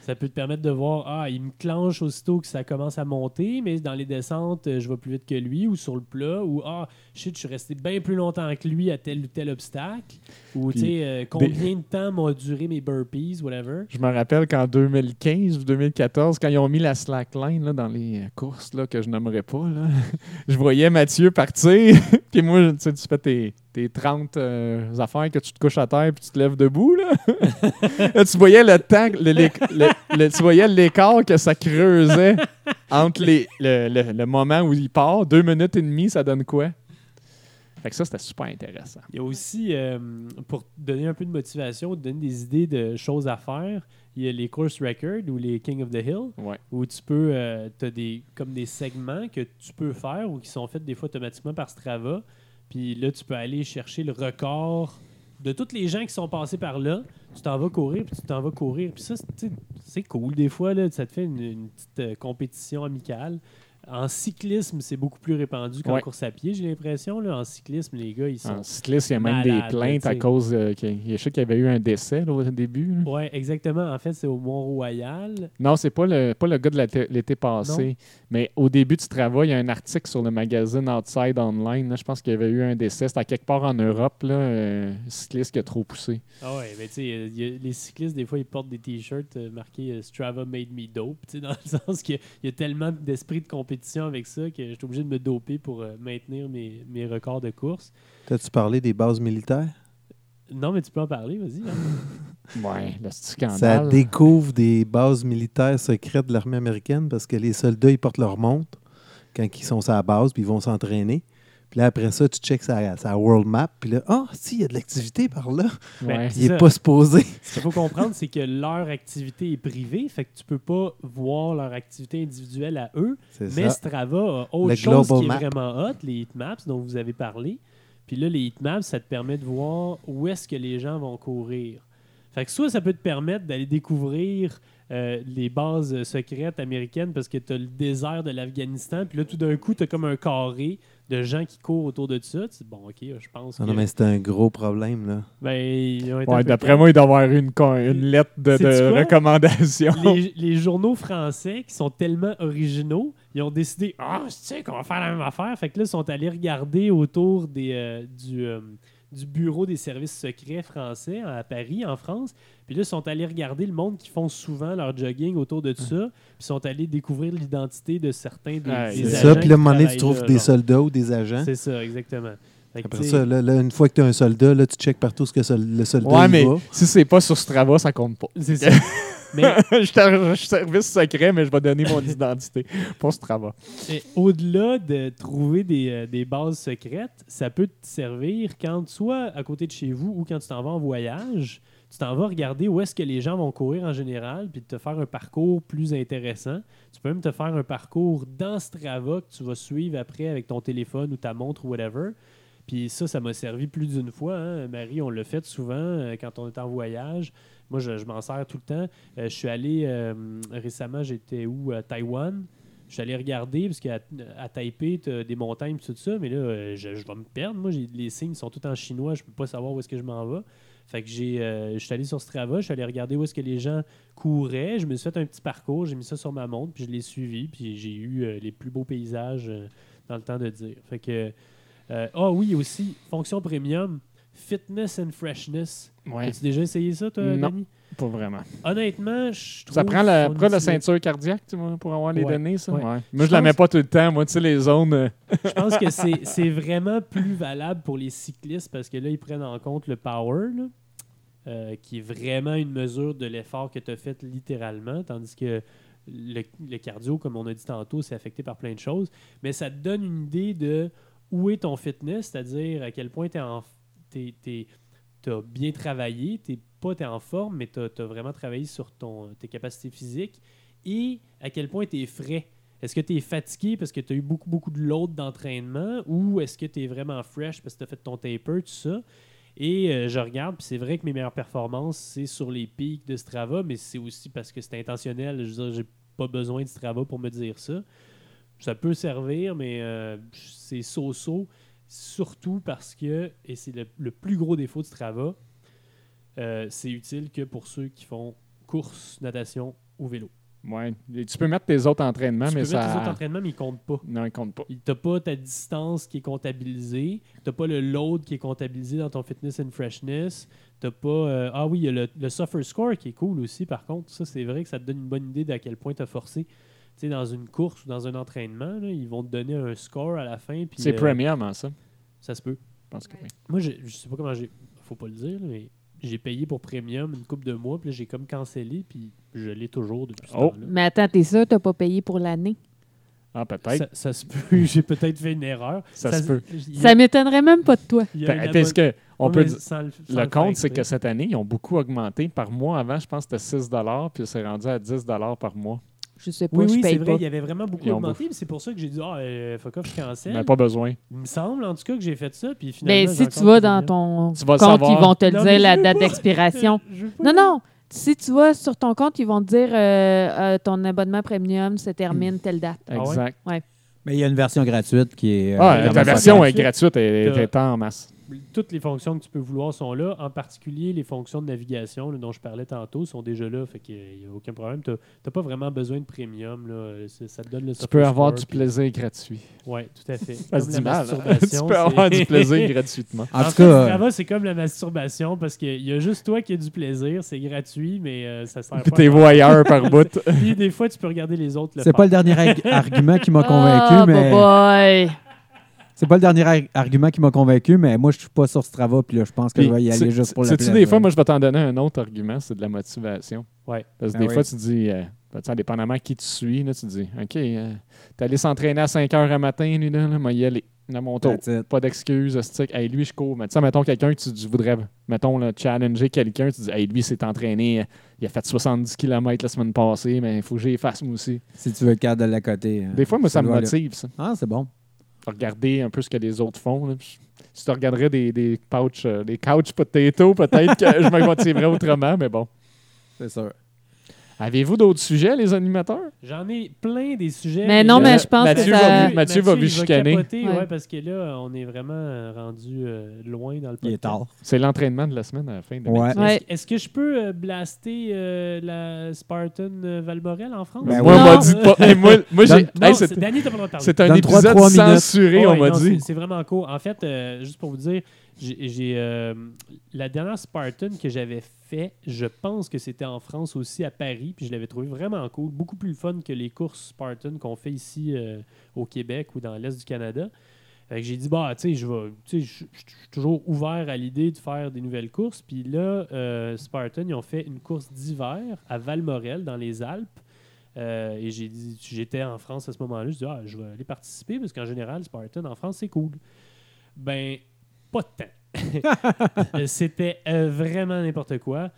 Ça peut te permettre de voir, ah, il me clenche aussitôt que ça commence à monter, mais dans les descentes, euh, je vais plus vite que lui, ou sur le plat, ou ah, shit, je suis resté bien plus longtemps que lui à tel ou tel obstacle, ou tu sais, euh, combien de temps m'ont duré mes burpees, whatever. Je me rappelle qu'en 2015 ou 2014, quand ils ont mis la slackline là, dans les euh, courses là, que je nommerai pas, là, je voyais Mathieu partir. puis moi, tu sais, tu fais tes, tes 30 euh, affaires que tu te couches à terre puis tu te lèves debout. Là. Là, tu voyais le temps, le- le- le- le- tu voyais l'écart que ça creusait entre les, le, le- le moment où il part. Deux minutes et demie, ça donne quoi? Fait que ça, c'était super intéressant. Il y a aussi, euh, pour donner un peu de motivation, donner des idées de choses à faire, il y a les course records ou les King of the Hill, Ouais. où tu peux, tu as des, comme des segments que tu peux faire ou qui sont faits des fois automatiquement par Strava. Puis là, tu peux aller chercher le record de tous les gens qui sont passés par là. Tu t'en vas courir, puis tu t'en vas courir. Puis ça, c'est- cool. Des fois, là, ça te fait une, une petite euh, compétition amicale. En cyclisme, c'est beaucoup plus répandu qu'en Ouais. course à pied, j'ai l'impression. En cyclisme, les gars, ils sont En cycliste, il y a même des plaintes à cause. euh, qu'il- je sais qu'il y avait eu un décès là, au début. Oui, exactement. En fait, c'est au Mont-Royal. Non, c'est pas le, pas le gars de l'été- passé. Mais au début du travail, il y a un article sur le magazine Outside Online. là. je pense qu'il y avait eu un décès. C'était à quelque part en Europe, là, euh, un cycliste qui a trop poussé. Ah ouais, mais tu sais, euh, y a- les cyclistes, des fois, ils portent des t-shirts euh, marqués euh, Strava made me dope, tu sais, dans le sens qu'il y a- il y a tellement d'esprit de compétition avec ça que je suis obligé de me doper pour euh, maintenir mes, mes records de course. T'as-tu parlé des bases militaires? Non, mais tu peux en parler, vas-y. hein. Ouais, le Ça scandale. découvre des bases militaires secrètes de l'armée américaine parce que les soldats, ils portent leur montre quand ils sont sur la base, puis ils vont s'entraîner. Puis là, après ça, tu checks sa, sa world map, puis là, ah, si, il y a de l'activité par là. Ouais. Il n'est pas supposé. Ce qu'il faut comprendre, c'est que leur activité est privée, fait que tu peux pas voir leur activité individuelle à eux. Mais ça. Strava a autre Le chose qui est map. vraiment hot, les heatmaps dont vous avez parlé. Puis là, les heatmaps, ça te permet de voir où est-ce que les gens vont courir. Fait que soit ça peut te permettre d'aller découvrir euh, les bases secrètes américaines parce que tu as le désert de l'Afghanistan, puis là, tout d'un coup, tu as comme un carré de gens qui courent autour de ça. Tu dis, bon, OK, je pense Non, que... non, mais c'est un gros problème, là. Ben, ils ont été Ouais, d'après moi, il doit y avoir une, une lettre de, recommandation. les, les journaux français qui sont tellement originaux, ils ont décidé Ah, tu sais qu'on va faire la même affaire. Fait que là, ils sont allés regarder autour des, euh, du, euh, du bureau des services secrets français à Paris, en France. Puis là, ils sont allés regarder le monde qui font souvent leur jogging autour de ça. Puis ils sont allés découvrir l'identité de certains des, Ouais, des C'est agents ça, puis là, à un qui moment donné, tu trouves là, des genre. soldats ou des agents. C'est ça, exactement. Après ça, là, là, une fois que tu as un soldat, là, tu checkes partout ce que le soldat Ouais, mais va. si c'est pas sur Strava, ça compte pas. C'est ça. Mais je suis service secret, mais je vais donner mon identité pour Strava. Et au-delà de trouver des, euh, des bases secrètes, ça peut te servir quand soit à côté de chez vous ou quand tu t'en vas en voyage, tu t'en vas regarder où est-ce que les gens vont courir en général, puis te faire un parcours plus intéressant. Tu peux même te faire un parcours dans Strava que tu vas suivre après avec ton téléphone ou ta montre ou whatever. Puis ça, ça m'a servi plus d'une fois. hein. Marie, on l'a fait souvent euh, quand on est en voyage. Moi, je, m'en sers tout le temps. Euh, je suis allé euh, récemment, j'étais où? À Taïwan. Je suis allé regarder parce qu'à à Taipei, tu des montagnes et tout ça, mais là, je, je vais me perdre. Moi, les signes sont tous en chinois, je peux pas savoir où est-ce que je m'en vais. Fait que j'ai, je suis allé sur Strava, je suis allé regarder où est-ce que les gens couraient. Je me suis fait un petit parcours, j'ai mis ça sur ma montre, puis je l'ai suivi, puis j'ai eu les plus beaux paysages dans le temps de dire. Fait que, euh, ah oui, aussi, fonction premium, fitness and freshness. Ouais, As-tu déjà essayé ça, toi, Non. Danny? pas vraiment. Honnêtement, je trouve Ça prend la, prend la ceinture cardiaque tu vois, pour avoir les Ouais, données, ça? ouais. Ouais. Je Moi, je la mets pas tout le temps. Moi, tu sais, les zones. euh, Je pense que c'est c'est vraiment plus valable pour les cyclistes parce que là, ils prennent en compte le power, là, euh, qui est vraiment une mesure de l'effort que tu as fait littéralement, tandis que le, le cardio, comme on a dit tantôt, c'est affecté par plein de choses. Mais ça te donne une idée de où est ton fitness, c'est-à-dire à quel point tu as bien travaillé, t'es pas t'es en forme, mais tu as, vraiment travaillé sur ton, tes capacités physiques et à quel point tu es frais. Est-ce que tu es fatigué parce que tu as eu beaucoup, beaucoup de load d'entraînement ou est-ce que tu es vraiment fresh parce que tu as fait ton taper, tout ça? Et euh, je regarde, puis c'est vrai que mes meilleures performances, c'est sur les pics de Strava, mais c'est aussi parce que c'est intentionnel. Je veux dire, j'ai pas besoin de Strava pour me dire ça. Ça peut servir, mais euh, c'est so-so, surtout parce que, et c'est le, le plus gros défaut de Strava, euh, c'est utile que pour ceux qui font course, natation ou vélo. Ouais. Et Tu peux mettre tes autres entraînements, tu mais peux ça. mettre tes autres entraînements, mais ils comptent pas. Non, ils comptent pas. Tu n'as pas ta distance qui est comptabilisée. Tu n'as pas le load qui est comptabilisé dans ton fitness and freshness. T'as pas. euh, ah oui, il y a le, le suffer score qui est cool aussi, par contre. Ça, c'est vrai que ça te donne une bonne idée d'à quel point tu as forcé. Tu sais, dans une course ou dans un entraînement, là, ils vont te donner un score à la fin. puis, C'est euh, premium, hein, ça? Ça se peut. Je pense que oui. Moi, je, je sais pas comment j'ai. Faut pas le dire, mais j'ai payé pour premium une coupe de mois, puis là, j'ai comme cancellé, puis je l'ai toujours depuis ce Oh. temps-là. Mais attends, t'es sûr, t'as pas payé pour l'année? Ah, peut-être. Ça, ça se peut. j'ai peut-être fait une erreur. Ça se peut. a- Ça m'étonnerait même pas de toi. que on peut dire- sans le, sans Le faire compte, c'est que cette année, ils ont beaucoup augmenté. Par mois, avant, je pense que c'était 6 puis c'est rendu à 10 par mois. Je sais pas, Oui, je oui, paye c'est pas. vrai, il y avait vraiment beaucoup Ils ont augmenté. puis C'est pour ça que j'ai dit, ah, euh, fuck off, je cancelle. Mais pas besoin. Il me semble, en tout cas, que j'ai fait ça. Puis finalement, Mais j'ai Ben, si tu encore vas dans ton Tu vas le compte, savoir. ils vont te Non, mais dire je la veux date pas. d'expiration. Je veux pas Non, non. Si tu vas sur ton compte, ils vont te dire euh, euh, ton abonnement premium se termine telle date. Ah ouais? Exact. Mais il y a une version gratuite qui est. euh, Ah, vraiment la pas version est gratuite et T'as- est en masse. Toutes les fonctions que tu peux vouloir sont là. En particulier, les fonctions de navigation là, dont je parlais tantôt sont déjà là. Fait qu'il n'y a aucun problème. Tu n'as pas vraiment besoin de premium. Là. C'est- Ça te donne le Tu peux avoir du plaisir gratuit. Oui, tout à fait. Ça se dit mal. hein? Tu peux avoir du plaisir gratuitement. En, En, tout cas, euh, c'est comme la masturbation parce qu'il y a juste toi qui as du plaisir. C'est gratuit, mais euh, ça sert Puis pas. t'es voyeur par bout. Puis des fois, tu peux regarder les autres le c'est pas le dernier arg- argument qui m'a Ah, convaincu, mais. boy. C'est pas le dernier ar- argument qui m'a convaincu, mais moi, je suis pas sur Strava, puis là, je pense que je vais y aller juste pour le sais-tu, plaisir. des fois, moi, je vais t'en donner un autre argument, c'est de la motivation. Ouais. Parce que Ben des oui. fois, tu dis, euh, ben, tu sais, indépendamment qui tu suis, là, tu dis, OK, euh, t'es allé s'entraîner à 5 heures à matin, lui, là, là, moi, y aller. À mon tour. Pas d'excuses, stick. Hey, lui, je cours. Mais tu sais, mettons quelqu'un que tu, tu voudrais, mettons, là, challenger quelqu'un, tu dis, hey, lui, s'est entraîné, euh, il a fait 70 km la semaine passée, mais il faut que j'y fasse, moi aussi. Si tu veux le cadre de la côté. hein. Des fois, moi, ça me motive, ça. Ah, c'est bon. Regarder un peu ce que les autres font. là, puis tu regarderais des, des pouch, euh, des peut-être que je me motiverais autrement, mais bon. C'est sûr. Avez-vous d'autres sujets, les animateurs? J'en ai plein des sujets. Mais non, mais je pense Mathieu que va ça... vu- Mathieu va lui chicaner. capoter, Ouais. ouais, parce que là, on est vraiment euh, rendu euh, loin dans le Il est podcast. tard. C'est l'entraînement de la semaine à la fin. De Ouais. Est-ce- Ouais. Est-ce que je peux euh, blaster euh, la Spartan euh, Valmorel en France? Ben Moi, oui. on m'a Non. dit de pas. Hey, moi, moi j'ai. Non, hey, c'est- c'est- Danny, t'as pas le droit de parler. c'est un Donne épisode censuré, on Ouais, m'a dit. c'est- vraiment cool. En fait, euh, juste pour vous dire, j'ai euh, la dernière Spartan que j'avais fait, je pense que c'était en France aussi, à Paris, puis je l'avais trouvé vraiment cool. Beaucoup plus fun que les courses Spartan qu'on fait ici euh, au Québec ou dans l'Est du Canada. J'ai dit, bah, tu sais, je vais, je suis toujours ouvert à l'idée de faire des nouvelles courses. Puis là, euh, Spartan, ils ont fait une course d'hiver à Valmorel, dans les Alpes. Et j'ai dit, j'étais en France à ce moment-là. Je dis, ah, je vais aller participer parce qu'en général, Spartan en France, c'est cool. Ben, pas de temps. C'était euh, vraiment n'importe quoi.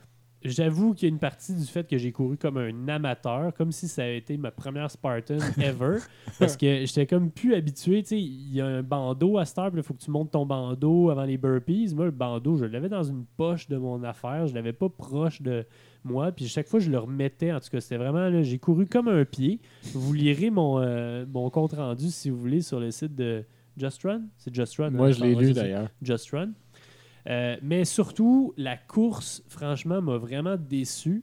J'avoue qu'il y a une partie du fait que j'ai couru comme un amateur, comme si ça avait été ma première Spartan ever, parce que j'étais comme plus habitué. Tu sais, il y a un bandeau à cette heure, il faut que tu montes ton bandeau avant les burpees. Moi, le bandeau, je l'avais dans une poche de mon affaire, je l'avais pas proche de moi, puis chaque fois, je le remettais. En tout cas, c'était vraiment, là, j'ai couru comme un pied. Vous lirez mon, euh, mon compte rendu, si vous voulez, sur le site de Just Run? C'est Just Run. Moi, hein? je l'ai Ouais, lu d'ailleurs. Just Run. Euh, mais surtout, la course, franchement, m'a vraiment déçu.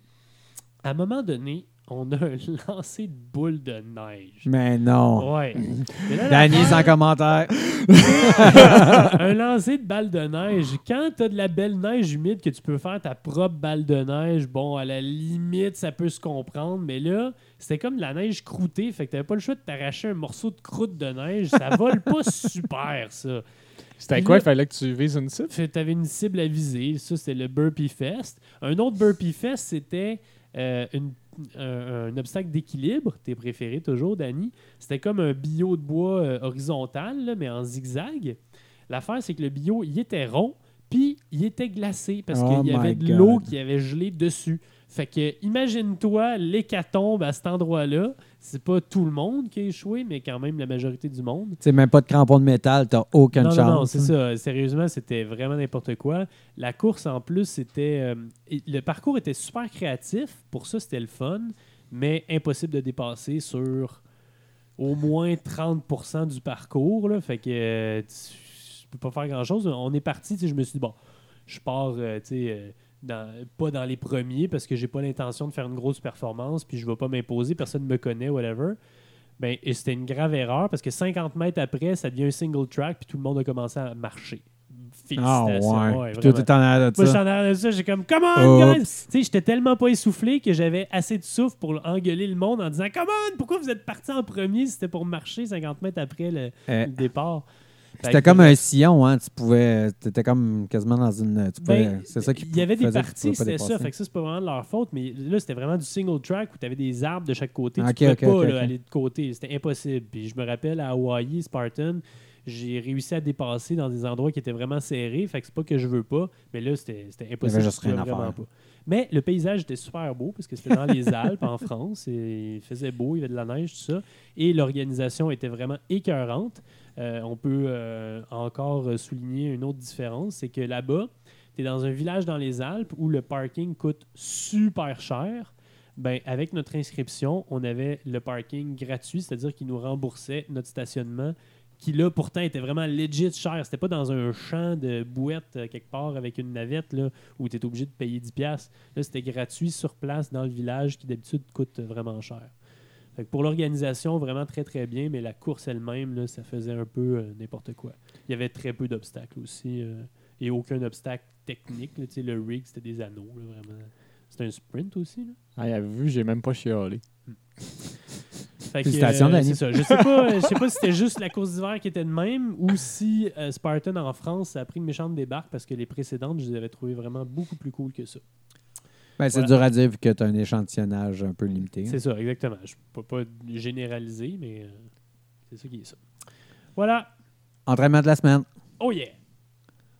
À un moment donné, on a un lancer de boule de neige. Mais non. Ouais. Danny, sans commentaire. un lancer de balle de neige. Quand tu as de la belle neige humide que tu peux faire ta propre balle de neige, bon, à la limite, ça peut se comprendre. Mais là, c'était comme de la neige croûtée. Fait que tu pas le choix de t'arracher un morceau de croûte de neige. Ça vole pas super, ça. C'était quoi? Il fallait que tu vises une cible? Tu avais une cible à viser. Ça, c'était le Burpee Fest. Un autre Burpee Fest, c'était euh, une- un, un obstacle d'équilibre. Tes préférés toujours, Danny. C'était comme un billot de bois euh, horizontal, là, mais en zigzag. L'affaire, c'est que le billot, il était rond, puis il était glacé parce Oh qu'il y avait de l'eau qui avait gelé dessus. Fait que imagine-toi l'hécatombe à cet endroit-là. C'est pas tout le monde qui a échoué, mais quand même la majorité du monde. C'est même pas de crampons de métal, t'as aucune Non, chance. non, non, c'est ça. Sérieusement, c'était vraiment n'importe quoi. La course, en plus, c'était. euh, le parcours était super créatif. Pour ça, c'était le fun, mais impossible de dépasser sur au moins 30% du parcours. Là. Fait que euh, tu peux pas faire grand-chose. On est parti, je me suis dit, bon, je pars, euh, tu sais. Dans- pas dans les premiers parce que j'ai pas l'intention de faire une grosse performance puis je vais pas m'imposer, personne me connaît, whatever. Ben, et c'était une grave erreur parce que 50 mètres après, ça devient un single track puis tout le monde a commencé à marcher. Ah Félicitations. ouais. ouais, Puis toi, vraiment. t'es en arrière de Moi, je suis ça. en arrière de ça, j'ai comme Come on, guys! Tu sais, j'étais tellement pas essoufflé que j'avais assez de souffle pour engueuler le monde en disant Come on, pourquoi vous êtes parti en premier si c'était pour marcher 50 mètres après le, Eh, le départ? C'était comme un sillon, hein. Tu pouvais. T'étais comme quasiment dans une. Ben, c'est ça qui Il y avait des parties, c'était ça. Fait que ça, c'est pas vraiment de leur faute, mais là, c'était vraiment du single track où tu avais des arbres de chaque côté. Ok, tu pouvais pas là, aller de côté. C'était impossible. Puis je me rappelle à Hawaii, Spartan, j'ai réussi à dépasser dans des endroits qui étaient vraiment serrés. Fait que c'est pas que je veux pas, mais là, c'était impossible. juste je pouvais rien à vraiment faire. pas. Mais le paysage était super beau parce que c'était dans les Alpes en France et il faisait beau, il y avait de la neige, tout ça. Et l'organisation était vraiment écœurante. Euh, on peut euh, encore souligner une autre différence, c'est que là-bas, tu es dans un village dans les Alpes où le parking coûte super cher. Ben, avec notre inscription, on avait le parking gratuit, c'est-à-dire qu'ils nous remboursaient notre stationnement, qui là pourtant était vraiment legit cher. C'était pas dans un champ de bouette euh, quelque part avec une navette là, où tu es obligé de payer 10$. piastres. Là, c'était gratuit sur place dans le village qui d'habitude coûte vraiment cher. Fait que pour l'organisation, vraiment très très bien, mais la course elle-même, là, ça faisait un peu euh, n'importe quoi. Il y avait très peu d'obstacles aussi euh, et aucun obstacle technique. là. Le rig, c'était des anneaux, là, vraiment. C'était un sprint aussi. Là. Ah, vu, j'ai même pas chialé. Fait que, Félicitations, euh, c'est ça. Je sais pas, je sais pas si c'était juste la course d'hiver qui était de même ou si euh, Spartan en France a pris une méchante débarque parce que les précédentes, je les avais trouvées vraiment beaucoup plus cool que ça. Ben, c'est Voilà. dur à dire vu que tu as un échantillonnage un peu limité. C'est ça, exactement. Je peux pas généraliser, mais euh, c'est ça qui est ça. Voilà. Entraînement de la semaine. Oh yeah!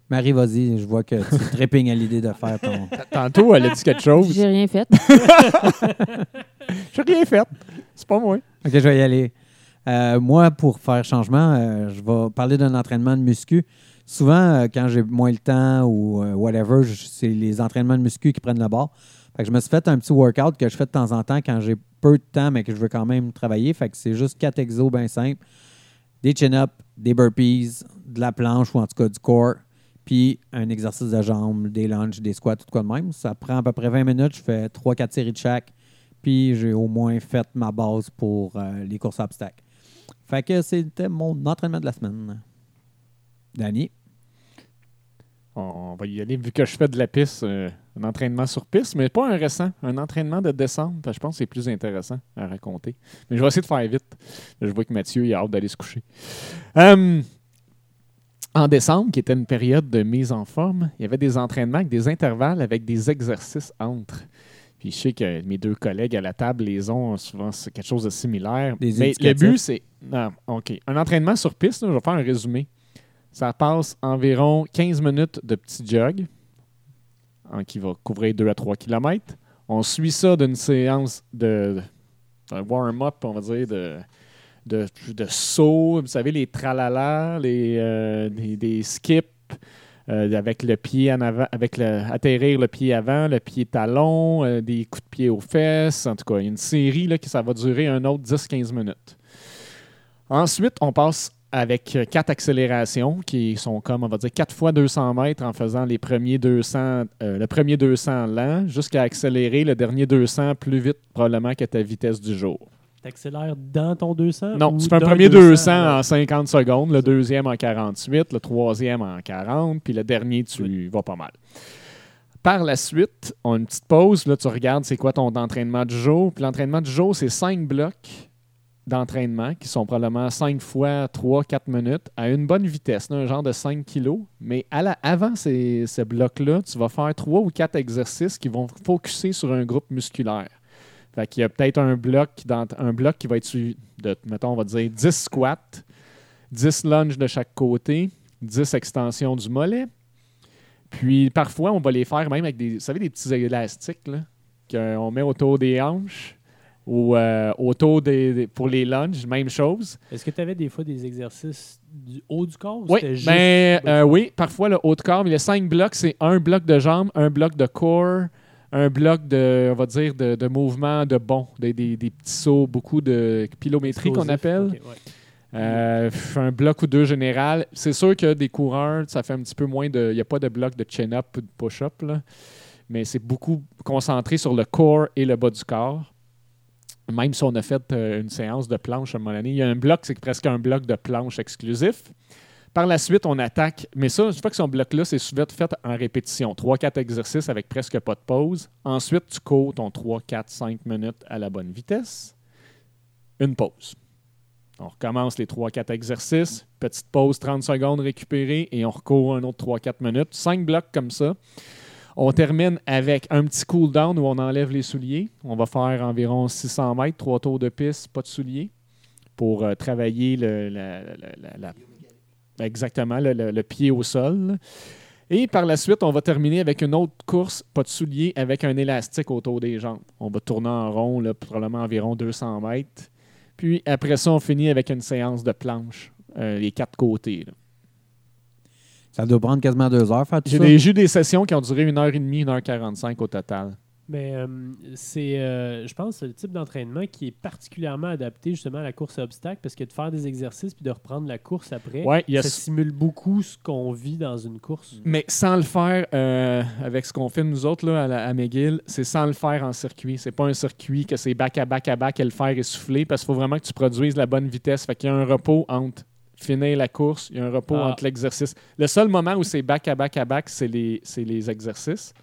Marie, vas-y, je vois que tu tripping à l'idée de faire ton. Tantôt, elle a dit quelque chose. J'ai rien fait. J'ai rien fait. C'est pas moi. OK, je vais y aller. Euh, moi, pour faire changement, euh, je vais parler d'un entraînement de muscu. souvent, euh, quand j'ai moins le temps ou euh, whatever, c'est les entraînements de muscu qui prennent le bord. Fait que je me suis fait un petit workout que je fais de temps en temps quand j'ai peu de temps, mais que je veux quand même travailler. Fait que c'est juste quatre exos bien simples. Des chin-ups, des burpees, de la planche ou en tout cas du core, puis un exercice de jambes, des lunges, des squats, tout quoi de même. Ça prend à peu près 20 minutes. Je fais 3-4 séries de chaque. Puis j'ai au moins fait ma base pour euh, les courses à obstacles. Fait que c'était mon entraînement de la semaine. Danny? On va y aller, vu que je fais de la piste, euh, un entraînement sur piste, mais pas un récent, un entraînement de descente. Je pense que c'est plus intéressant à raconter. Mais je vais essayer de faire vite. Je vois que Mathieu il a hâte d'aller se coucher. Euh, en décembre, qui était une période de mise en forme, il y avait des entraînements avec des intervalles, avec des exercices entre. Puis je sais que mes deux collègues à la table les ont souvent, c'est quelque chose de similaire. Des Mais le but, c'est. Non, OK. Un entraînement sur piste, là, je vais faire un résumé. Ça passe environ 15 minutes de petit jog, hein, qui va couvrir 2 à 3 km. On suit ça d'une séance de, d'un warm-up, on va dire, de, de, de saut. Vous savez, les tralala, les, euh, des, skips. euh, avec le pied en avant, avec le, atterrir le pied avant, le pied talon, euh, des coups de pied aux fesses. En tout cas, il y a une série là, qui ça va durer un autre 10-15 minutes. Ensuite, on passe avec quatre accélérations qui sont comme, on va dire, 4 fois 200 mètres en faisant les premiers 200, euh, le premier 200 lent jusqu'à accélérer le dernier 200 plus vite probablement que ta vitesse du jour. T'accélères dans ton 200? Non, ou tu fais un premier le 200 alors? en 50 secondes, le deuxième en 48, le troisième en 40, puis le dernier, tu vas pas mal. Par la suite, on a une petite pause. Là, tu regardes c'est quoi ton entraînement du jour. Puis l'entraînement du jour, c'est cinq blocs d'entraînement qui sont probablement 5 fois 3-4 minutes à une bonne vitesse, là, un genre de 5 kilos. Mais à la- avant ces, ce bloc-là, tu vas faire 3 ou 4 exercices qui vont focuser sur un groupe musculaire. Fait qu'il y a peut-être un bloc, dans, un bloc qui va être de, mettons, on va dire 10 squats, 10 lunges de chaque côté, 10 extensions du mollet. Puis parfois, on va les faire même avec des, vous savez, des petits élastiques qu'on met autour des hanches ou euh, autour des, des- pour les lunges, même chose. Est-ce que tu avais des fois des exercices du haut du corps? ou Oui, c'était juste ben, du euh, du oui, parfois le haut de corps, mais les cinq blocs, c'est un bloc de jambes, un bloc de corps, un bloc de, on va dire, de, de mouvement de bond, des, des- des petits sauts, beaucoup de pilométrie qu'on appelle. ouais. Euh, un bloc ou deux général. C'est sûr que des coureurs, ça fait un petit peu moins de. Il n'y a pas de bloc de chin-up ou de push-up, mais c'est beaucoup concentré sur le corps et le bas du corps. Même si on a fait euh, une séance de planche à un moment donné, il y a un bloc, c'est presque un bloc de planche exclusif. Par la suite, on attaque. Mais ça, une fois que son bloc-là, c'est souvent fait en répétition. 3-4 exercices avec presque pas de pause. Ensuite, tu cours ton 3, 4, 5 minutes à la bonne vitesse. Une pause. On recommence les 3-4 exercices. Petite pause, 30 secondes récupérée et on recourt un autre 3-4 minutes. 5 blocs comme ça. On termine avec un petit cool down où on enlève les souliers. On va faire environ 600 mètres, 3 tours de piste, pas de souliers, pour euh, travailler le, la- la- la- la- exactement le, le- le pied au sol. Et par la suite, on va terminer avec une autre course, pas de souliers, avec un élastique autour des jambes. On va tourner en rond, là, probablement environ 200 mètres. Puis après ça, on finit avec une séance de planche, euh, les quatre côtés. là. Ça doit prendre quasiment deux heures faire tout J'ai ça. des, j'ai eu des sessions qui ont duré 1h30, 1h45 au total. Mais euh, c'est, euh, je pense, le type d'entraînement qui est particulièrement adapté justement à la course à obstacles parce que de faire des exercices puis de reprendre la course après, Ouais, ça simule beaucoup ce qu'on vit dans une course. Mais sans le faire euh, avec ce qu'on fait nous autres là, à, la- à McGill, c'est sans le faire en circuit. C'est pas un circuit que c'est back à back à back et le faire essoufflé parce qu'il faut vraiment que tu produises la bonne vitesse. Fait qu'il y a un repos entre finir la course, il y a un repos Ah. entre l'exercice. Le seul moment où c'est back à back à back, c'est les, c'est les exercices.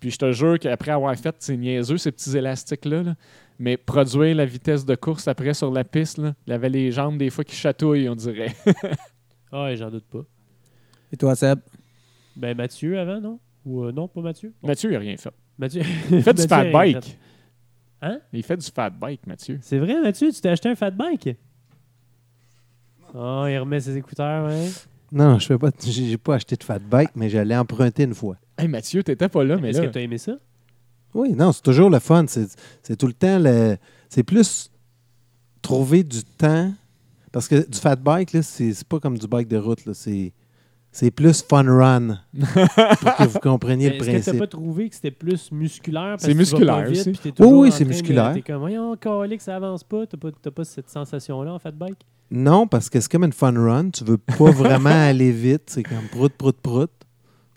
Puis je te jure qu'après avoir fait ces niaiseux, ces petits élastiques-là, là, mais produire la vitesse de course après sur la piste, là, il avait les jambes des fois qui chatouillent, on dirait. Ah, ouais, j'en doute pas. Et toi, Seb? Ben Mathieu avant, non? Ou euh, non, pas Mathieu? Bon, Mathieu, il n'a rien fait. Mathieu. Il fait du Mathieu fat a bike. fait. Hein? Il fait du fat bike, Mathieu. C'est vrai, Mathieu, tu t'es acheté un fat bike? Oh, il remet ses écouteurs, ouais. Non, je fais pas. J'ai j'ai pas acheté de fat bike, mais j'allais emprunter une fois. Hey, Mathieu, t'étais pas là, mais Est-ce là. que tu as aimé ça? Oui, non, c'est toujours le fun. C'est c'est tout le temps le. C'est plus trouver du temps. Parce que du fat bike, là, c'est c'est pas comme du bike de route. là. C'est C'est plus fun run. pour que vous compreniez le Est-ce que t'as principe. pas trouvé que c'était plus musculaire? parce C'est tu vas musculaire pas vite, aussi. Oui, oui, en c'est musculaire. T'es comme, voyons, calique, ça avance pas. T'as pas, t'as pas cette sensation-là en fat bike? Non, parce que c'est comme une fun run. Tu veux pas vraiment aller vite. C'est comme prout, prout, prout.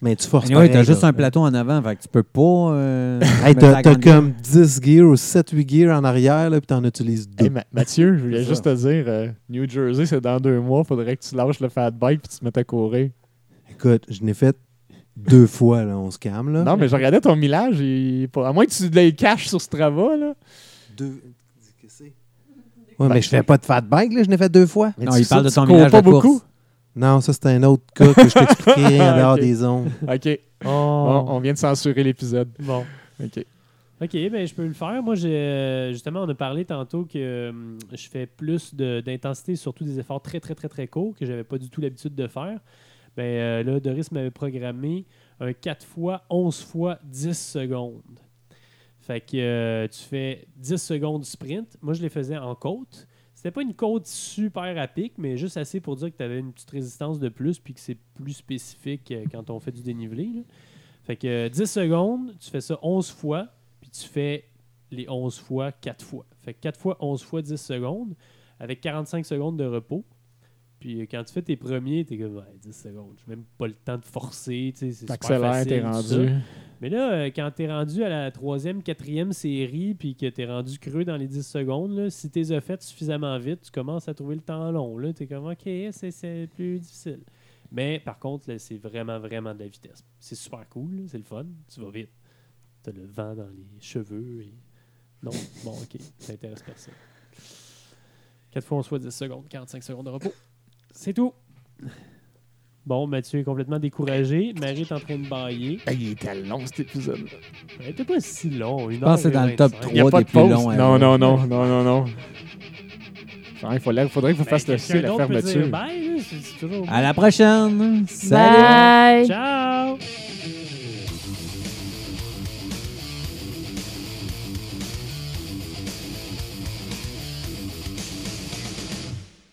Mais tu forces Oui, pareil, t'as juste là. un plateau en avant, fait que tu peux pas. euh, Hey, t'as grande comme 10 gears ou 7-8 gears en arrière, là, puis t'en utilises deux. Hey, Ma- Mathieu, je voulais juste te dire, euh, New Jersey, c'est dans deux mois. Faudrait que tu lâches le fat bike puis tu te mettes à courir. Écoute, je n'ai fait deux fois, là, on se calme. Là. Non, mais je regardais ton millage. il- pas- À moins que tu les caches sur Strava, là. Deux. Ouais, mais je fais pas de fat bike, là, je l'ai fait deux fois. Mais Non, il parle de ton millage pas de course. beaucoup. Non, ça, c'est un autre cas que je t'expliquerai en dehors des ondes. OK. Oh. Bon, on vient de censurer l'épisode. Bon. OK. OK, ben je peux le faire. Moi, j'ai euh, justement, on a parlé tantôt que hum, je fais plus de- d'intensité, surtout des efforts très, très, très, très courts que j'avais pas du tout l'habitude de faire. Ben euh, là, Doris m'avait programmé un 4 fois 11 fois 10 secondes. Fait que euh, tu fais 10 secondes sprint. Moi, je les faisais en côte. C'était pas une côte super à pic, mais juste assez pour dire que tu avais une petite résistance de plus puis que c'est plus spécifique euh, quand on fait du dénivelé. Fait que euh, 10 secondes, tu fais ça 11 fois, puis tu fais les 11 fois 4 fois. Fait que 4 fois 11 fois 10 secondes, avec 45 secondes de repos. Puis euh, quand tu fais tes premiers, t'es comme ouais, 10 secondes. J'ai même pas le temps de forcer. tu sais, C'est super T'accélères, t'es rendu. Mais là, euh, quand t'es rendu à la troisième, quatrième série, puis que t'es rendu creux dans les 10 secondes, là, si t'es as fait suffisamment vite, tu commences à trouver le temps long. Là, t'es comme, OK, c'est- plus difficile. Mais par contre, c'est vraiment, vraiment de la vitesse. C'est super cool, c'est le fun. Tu vas vite. T'as le vent dans les cheveux. Et... Non, bon, OK, ça intéresse personne. 4 fois on soit 10 secondes, 45 secondes de repos. C'est tout. Bon, Mathieu est complètement découragé. Marie est en train de bailler. Il était long, cet épisode. Elle était pas si long. Une Je pense que c'est dans le top Il n'y a 3 pas des de plus longs. Non, non, non, non, non, non. Il faudrait, faudrait que vous fassiez Ben, quelqu'un la d'autre peut dire fermeture. bye, là, c'est- c'est toujours À la prochaine. Salut. Bye! Ciao!